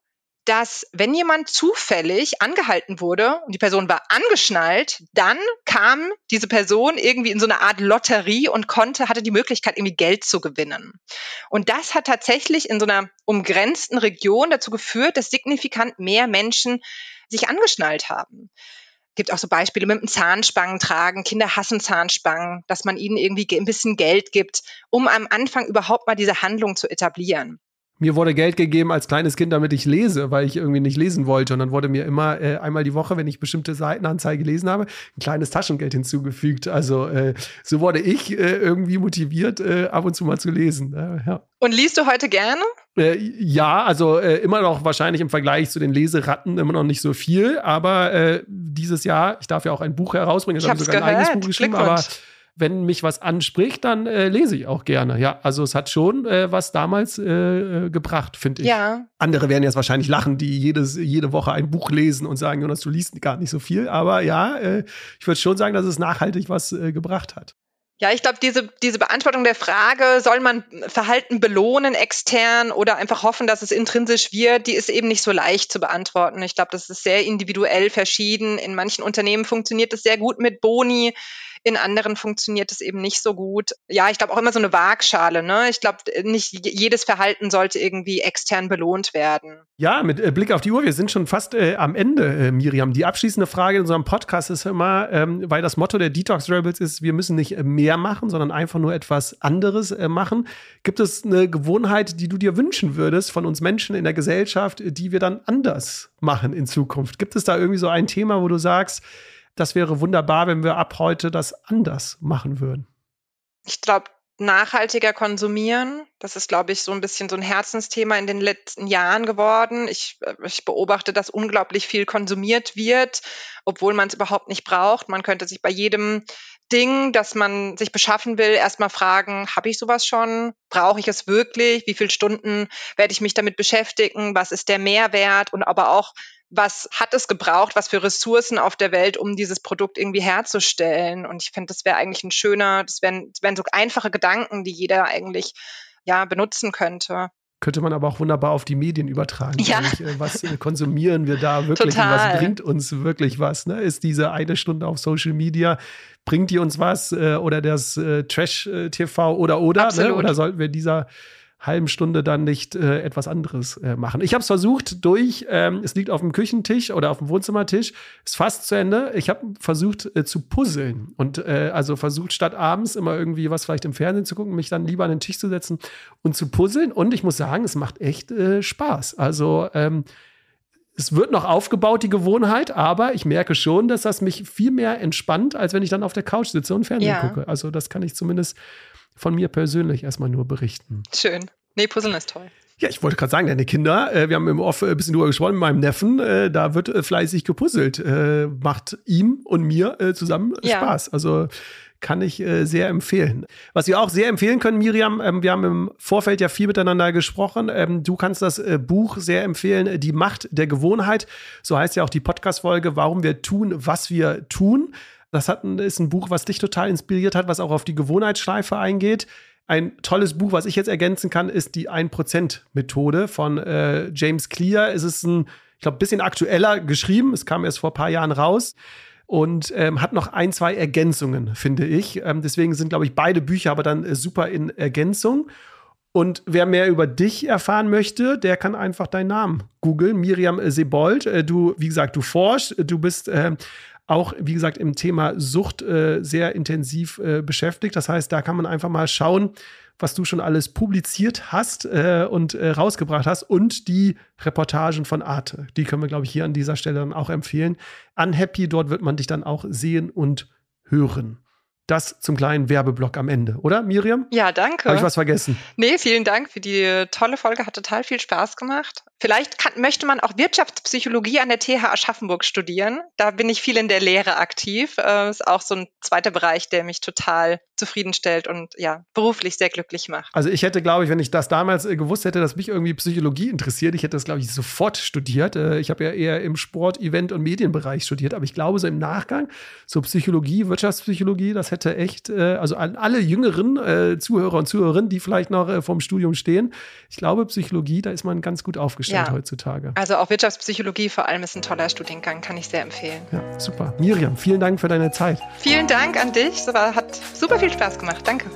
dass wenn jemand zufällig angehalten wurde und die Person war angeschnallt, dann kam diese Person irgendwie in so eine Art Lotterie und konnte, hatte die Möglichkeit, irgendwie Geld zu gewinnen. Und das hat tatsächlich in so einer umgrenzten Region dazu geführt, dass signifikant mehr Menschen sich angeschnallt haben. Gibt auch so Beispiele mit dem Zahnspangen tragen. Kinder hassen Zahnspangen, dass man ihnen irgendwie ein bisschen Geld gibt, um am Anfang überhaupt mal diese Handlung zu etablieren. Mir wurde Geld gegeben als kleines Kind, damit ich lese, weil ich irgendwie nicht lesen wollte. Und dann wurde mir immer äh, einmal die Woche, wenn ich bestimmte Seitenanzeige gelesen habe, ein kleines Taschengeld hinzugefügt. Also äh, so wurde ich äh, irgendwie motiviert, äh, ab und zu mal zu lesen. ja. Und liest du heute gerne? Äh, ja, also äh, immer noch wahrscheinlich im Vergleich zu den Leseratten immer noch nicht so viel. Aber dieses Jahr, ich darf ja auch ein Buch herausbringen, ich habe sogar gehört. ein eigenes Buch geschrieben, aber wenn mich was anspricht, dann äh, lese ich auch gerne. Ja, also es hat schon äh, was damals äh, äh gebracht, finde ich. Ja. Andere werden jetzt wahrscheinlich lachen, die jedes, jede Woche ein Buch lesen und sagen, Jonas, du liest gar nicht so viel. Aber ja, äh, ich würde schon sagen, dass es nachhaltig was äh, gebracht hat. Ja, ich glaube, diese, diese Beantwortung der Frage, soll man Verhalten belohnen extern oder einfach hoffen, dass es intrinsisch wird, die ist eben nicht so leicht zu beantworten. Ich glaube, das ist sehr individuell verschieden. In manchen Unternehmen funktioniert es sehr gut mit Boni. In anderen funktioniert es eben nicht so gut. Ja, ich glaube auch immer so eine Waagschale. Ne? Ich glaube, nicht jedes Verhalten sollte irgendwie extern belohnt werden. Ja, mit äh, Blick auf die Uhr, wir sind schon fast äh, am Ende, äh, Miriam. Die abschließende Frage in unserem Podcast ist immer, ähm, weil das Motto der Detox Rebels ist, wir müssen nicht mehr machen, sondern einfach nur etwas anderes äh, machen. Gibt es eine Gewohnheit, die du dir wünschen würdest von uns Menschen in der Gesellschaft, die wir dann anders machen in Zukunft? Gibt es da irgendwie so ein Thema, wo du sagst, das wäre wunderbar, wenn wir ab heute das anders machen würden. Ich glaube, nachhaltiger konsumieren. Das ist, glaube ich, so ein bisschen so ein Herzensthema in den letzten Jahren geworden. Ich, äh, ich beobachte, dass unglaublich viel konsumiert wird, obwohl man es überhaupt nicht braucht. Man könnte sich bei jedem Ding, das man sich beschaffen will, erstmal fragen, habe ich sowas schon? Brauche ich es wirklich? Wie viele Stunden werde ich mich damit beschäftigen? Was ist der Mehrwert? Und aber auch, was hat es gebraucht, was für Ressourcen auf der Welt, um dieses Produkt irgendwie herzustellen. Und ich finde, das wäre eigentlich ein schöner, das wären, das wären so einfache Gedanken, die jeder eigentlich ja benutzen könnte. Könnte man aber auch wunderbar auf die Medien übertragen. Ja. Äh, was äh, konsumieren wir da wirklich Total. und was bringt uns wirklich was? Ne? Ist diese eine Stunde auf Social Media, bringt die uns was? Äh, oder das Trash-TV oder oder? Ne? Oder sollten wir dieser halben Stunde dann nicht äh, etwas anderes äh, machen. Ich habe es versucht durch, ähm, es liegt auf dem Küchentisch oder auf dem Wohnzimmertisch, ist fast zu Ende. Ich habe versucht äh, zu puzzeln und äh, also versucht statt abends immer irgendwie was vielleicht im Fernsehen zu gucken, mich dann lieber an den Tisch zu setzen und zu puzzeln. Und ich muss sagen, es macht echt äh, Spaß. Also ähm, es wird noch aufgebaut, die Gewohnheit, aber ich merke schon, dass das mich viel mehr entspannt, als wenn ich dann auf der Couch sitze und Fernsehen ja. gucke. Also das kann ich zumindest von mir persönlich erstmal nur berichten. Schön. Nee, Puzzeln ist toll. Ja, ich wollte gerade sagen, deine Kinder, äh, wir haben im Off ein bisschen drüber gesprochen mit meinem Neffen, äh, da wird äh, fleißig gepuzzelt. Äh, macht ihm und mir äh, zusammen ja. Spaß. Also kann ich äh, sehr empfehlen. Was wir auch sehr empfehlen können, Miriam, ähm, wir haben im Vorfeld ja viel miteinander gesprochen. Ähm, du kannst das Buch sehr empfehlen, Die Macht der Gewohnheit. So heißt ja auch die Podcast-Folge, warum wir tun, was wir tun. Das hat ist ein Buch, was dich total inspiriert hat, was auch auf die Gewohnheitsschleife eingeht. Ein tolles Buch, was ich jetzt ergänzen kann, ist die 1%-Methode von äh, James Clear. Es ist ein, ich glaube, ein bisschen aktueller geschrieben. Es kam erst vor ein paar Jahren raus und ähm, hat noch ein, zwei Ergänzungen, finde ich. Ähm, deswegen sind, glaube ich, beide Bücher aber dann äh, super in Ergänzung. Und wer mehr über dich erfahren möchte, der kann einfach deinen Namen googeln. Miriam Sebold. Äh, du, wie gesagt, du forschst, du bist äh, auch, wie gesagt, im Thema Sucht äh, sehr intensiv äh, beschäftigt. Das heißt, da kann man einfach mal schauen, was du schon alles publiziert hast äh, und äh, rausgebracht hast und die Reportagen von Arte. Die können wir, glaube ich, hier an dieser Stelle dann auch empfehlen. Unhappy, dort wird man dich dann auch sehen und hören das zum kleinen Werbeblock am Ende, oder Miriam? Ja, danke. Habe ich was vergessen? Nee, vielen Dank für die tolle Folge, hat total viel Spaß gemacht. Vielleicht kann, möchte man auch Wirtschaftspsychologie an der TH Aschaffenburg studieren. Da bin ich viel in der Lehre aktiv. Äh, ist auch so ein zweiter Bereich, der mich total zufriedenstellt und ja, beruflich sehr glücklich macht. Also ich hätte, glaube ich, wenn ich das damals äh, gewusst hätte, dass mich irgendwie Psychologie interessiert, ich hätte das, glaube ich, sofort studiert. Äh, ich habe ja eher im Sport, Event und Medienbereich studiert, aber ich glaube, so im Nachgang, so Psychologie, Wirtschaftspsychologie, das hätte echt, äh, also an alle jüngeren äh, Zuhörer und Zuhörerinnen, die vielleicht noch äh, vorm Studium stehen, ich glaube, Psychologie, da ist man ganz gut aufgestellt ja. heutzutage. Also auch Wirtschaftspsychologie vor allem ist ein toller Studiengang, kann ich sehr empfehlen. Ja, super. Miriam, vielen Dank für deine Zeit. Vielen Dank an dich. Es hat super viel Spaß gemacht. Danke.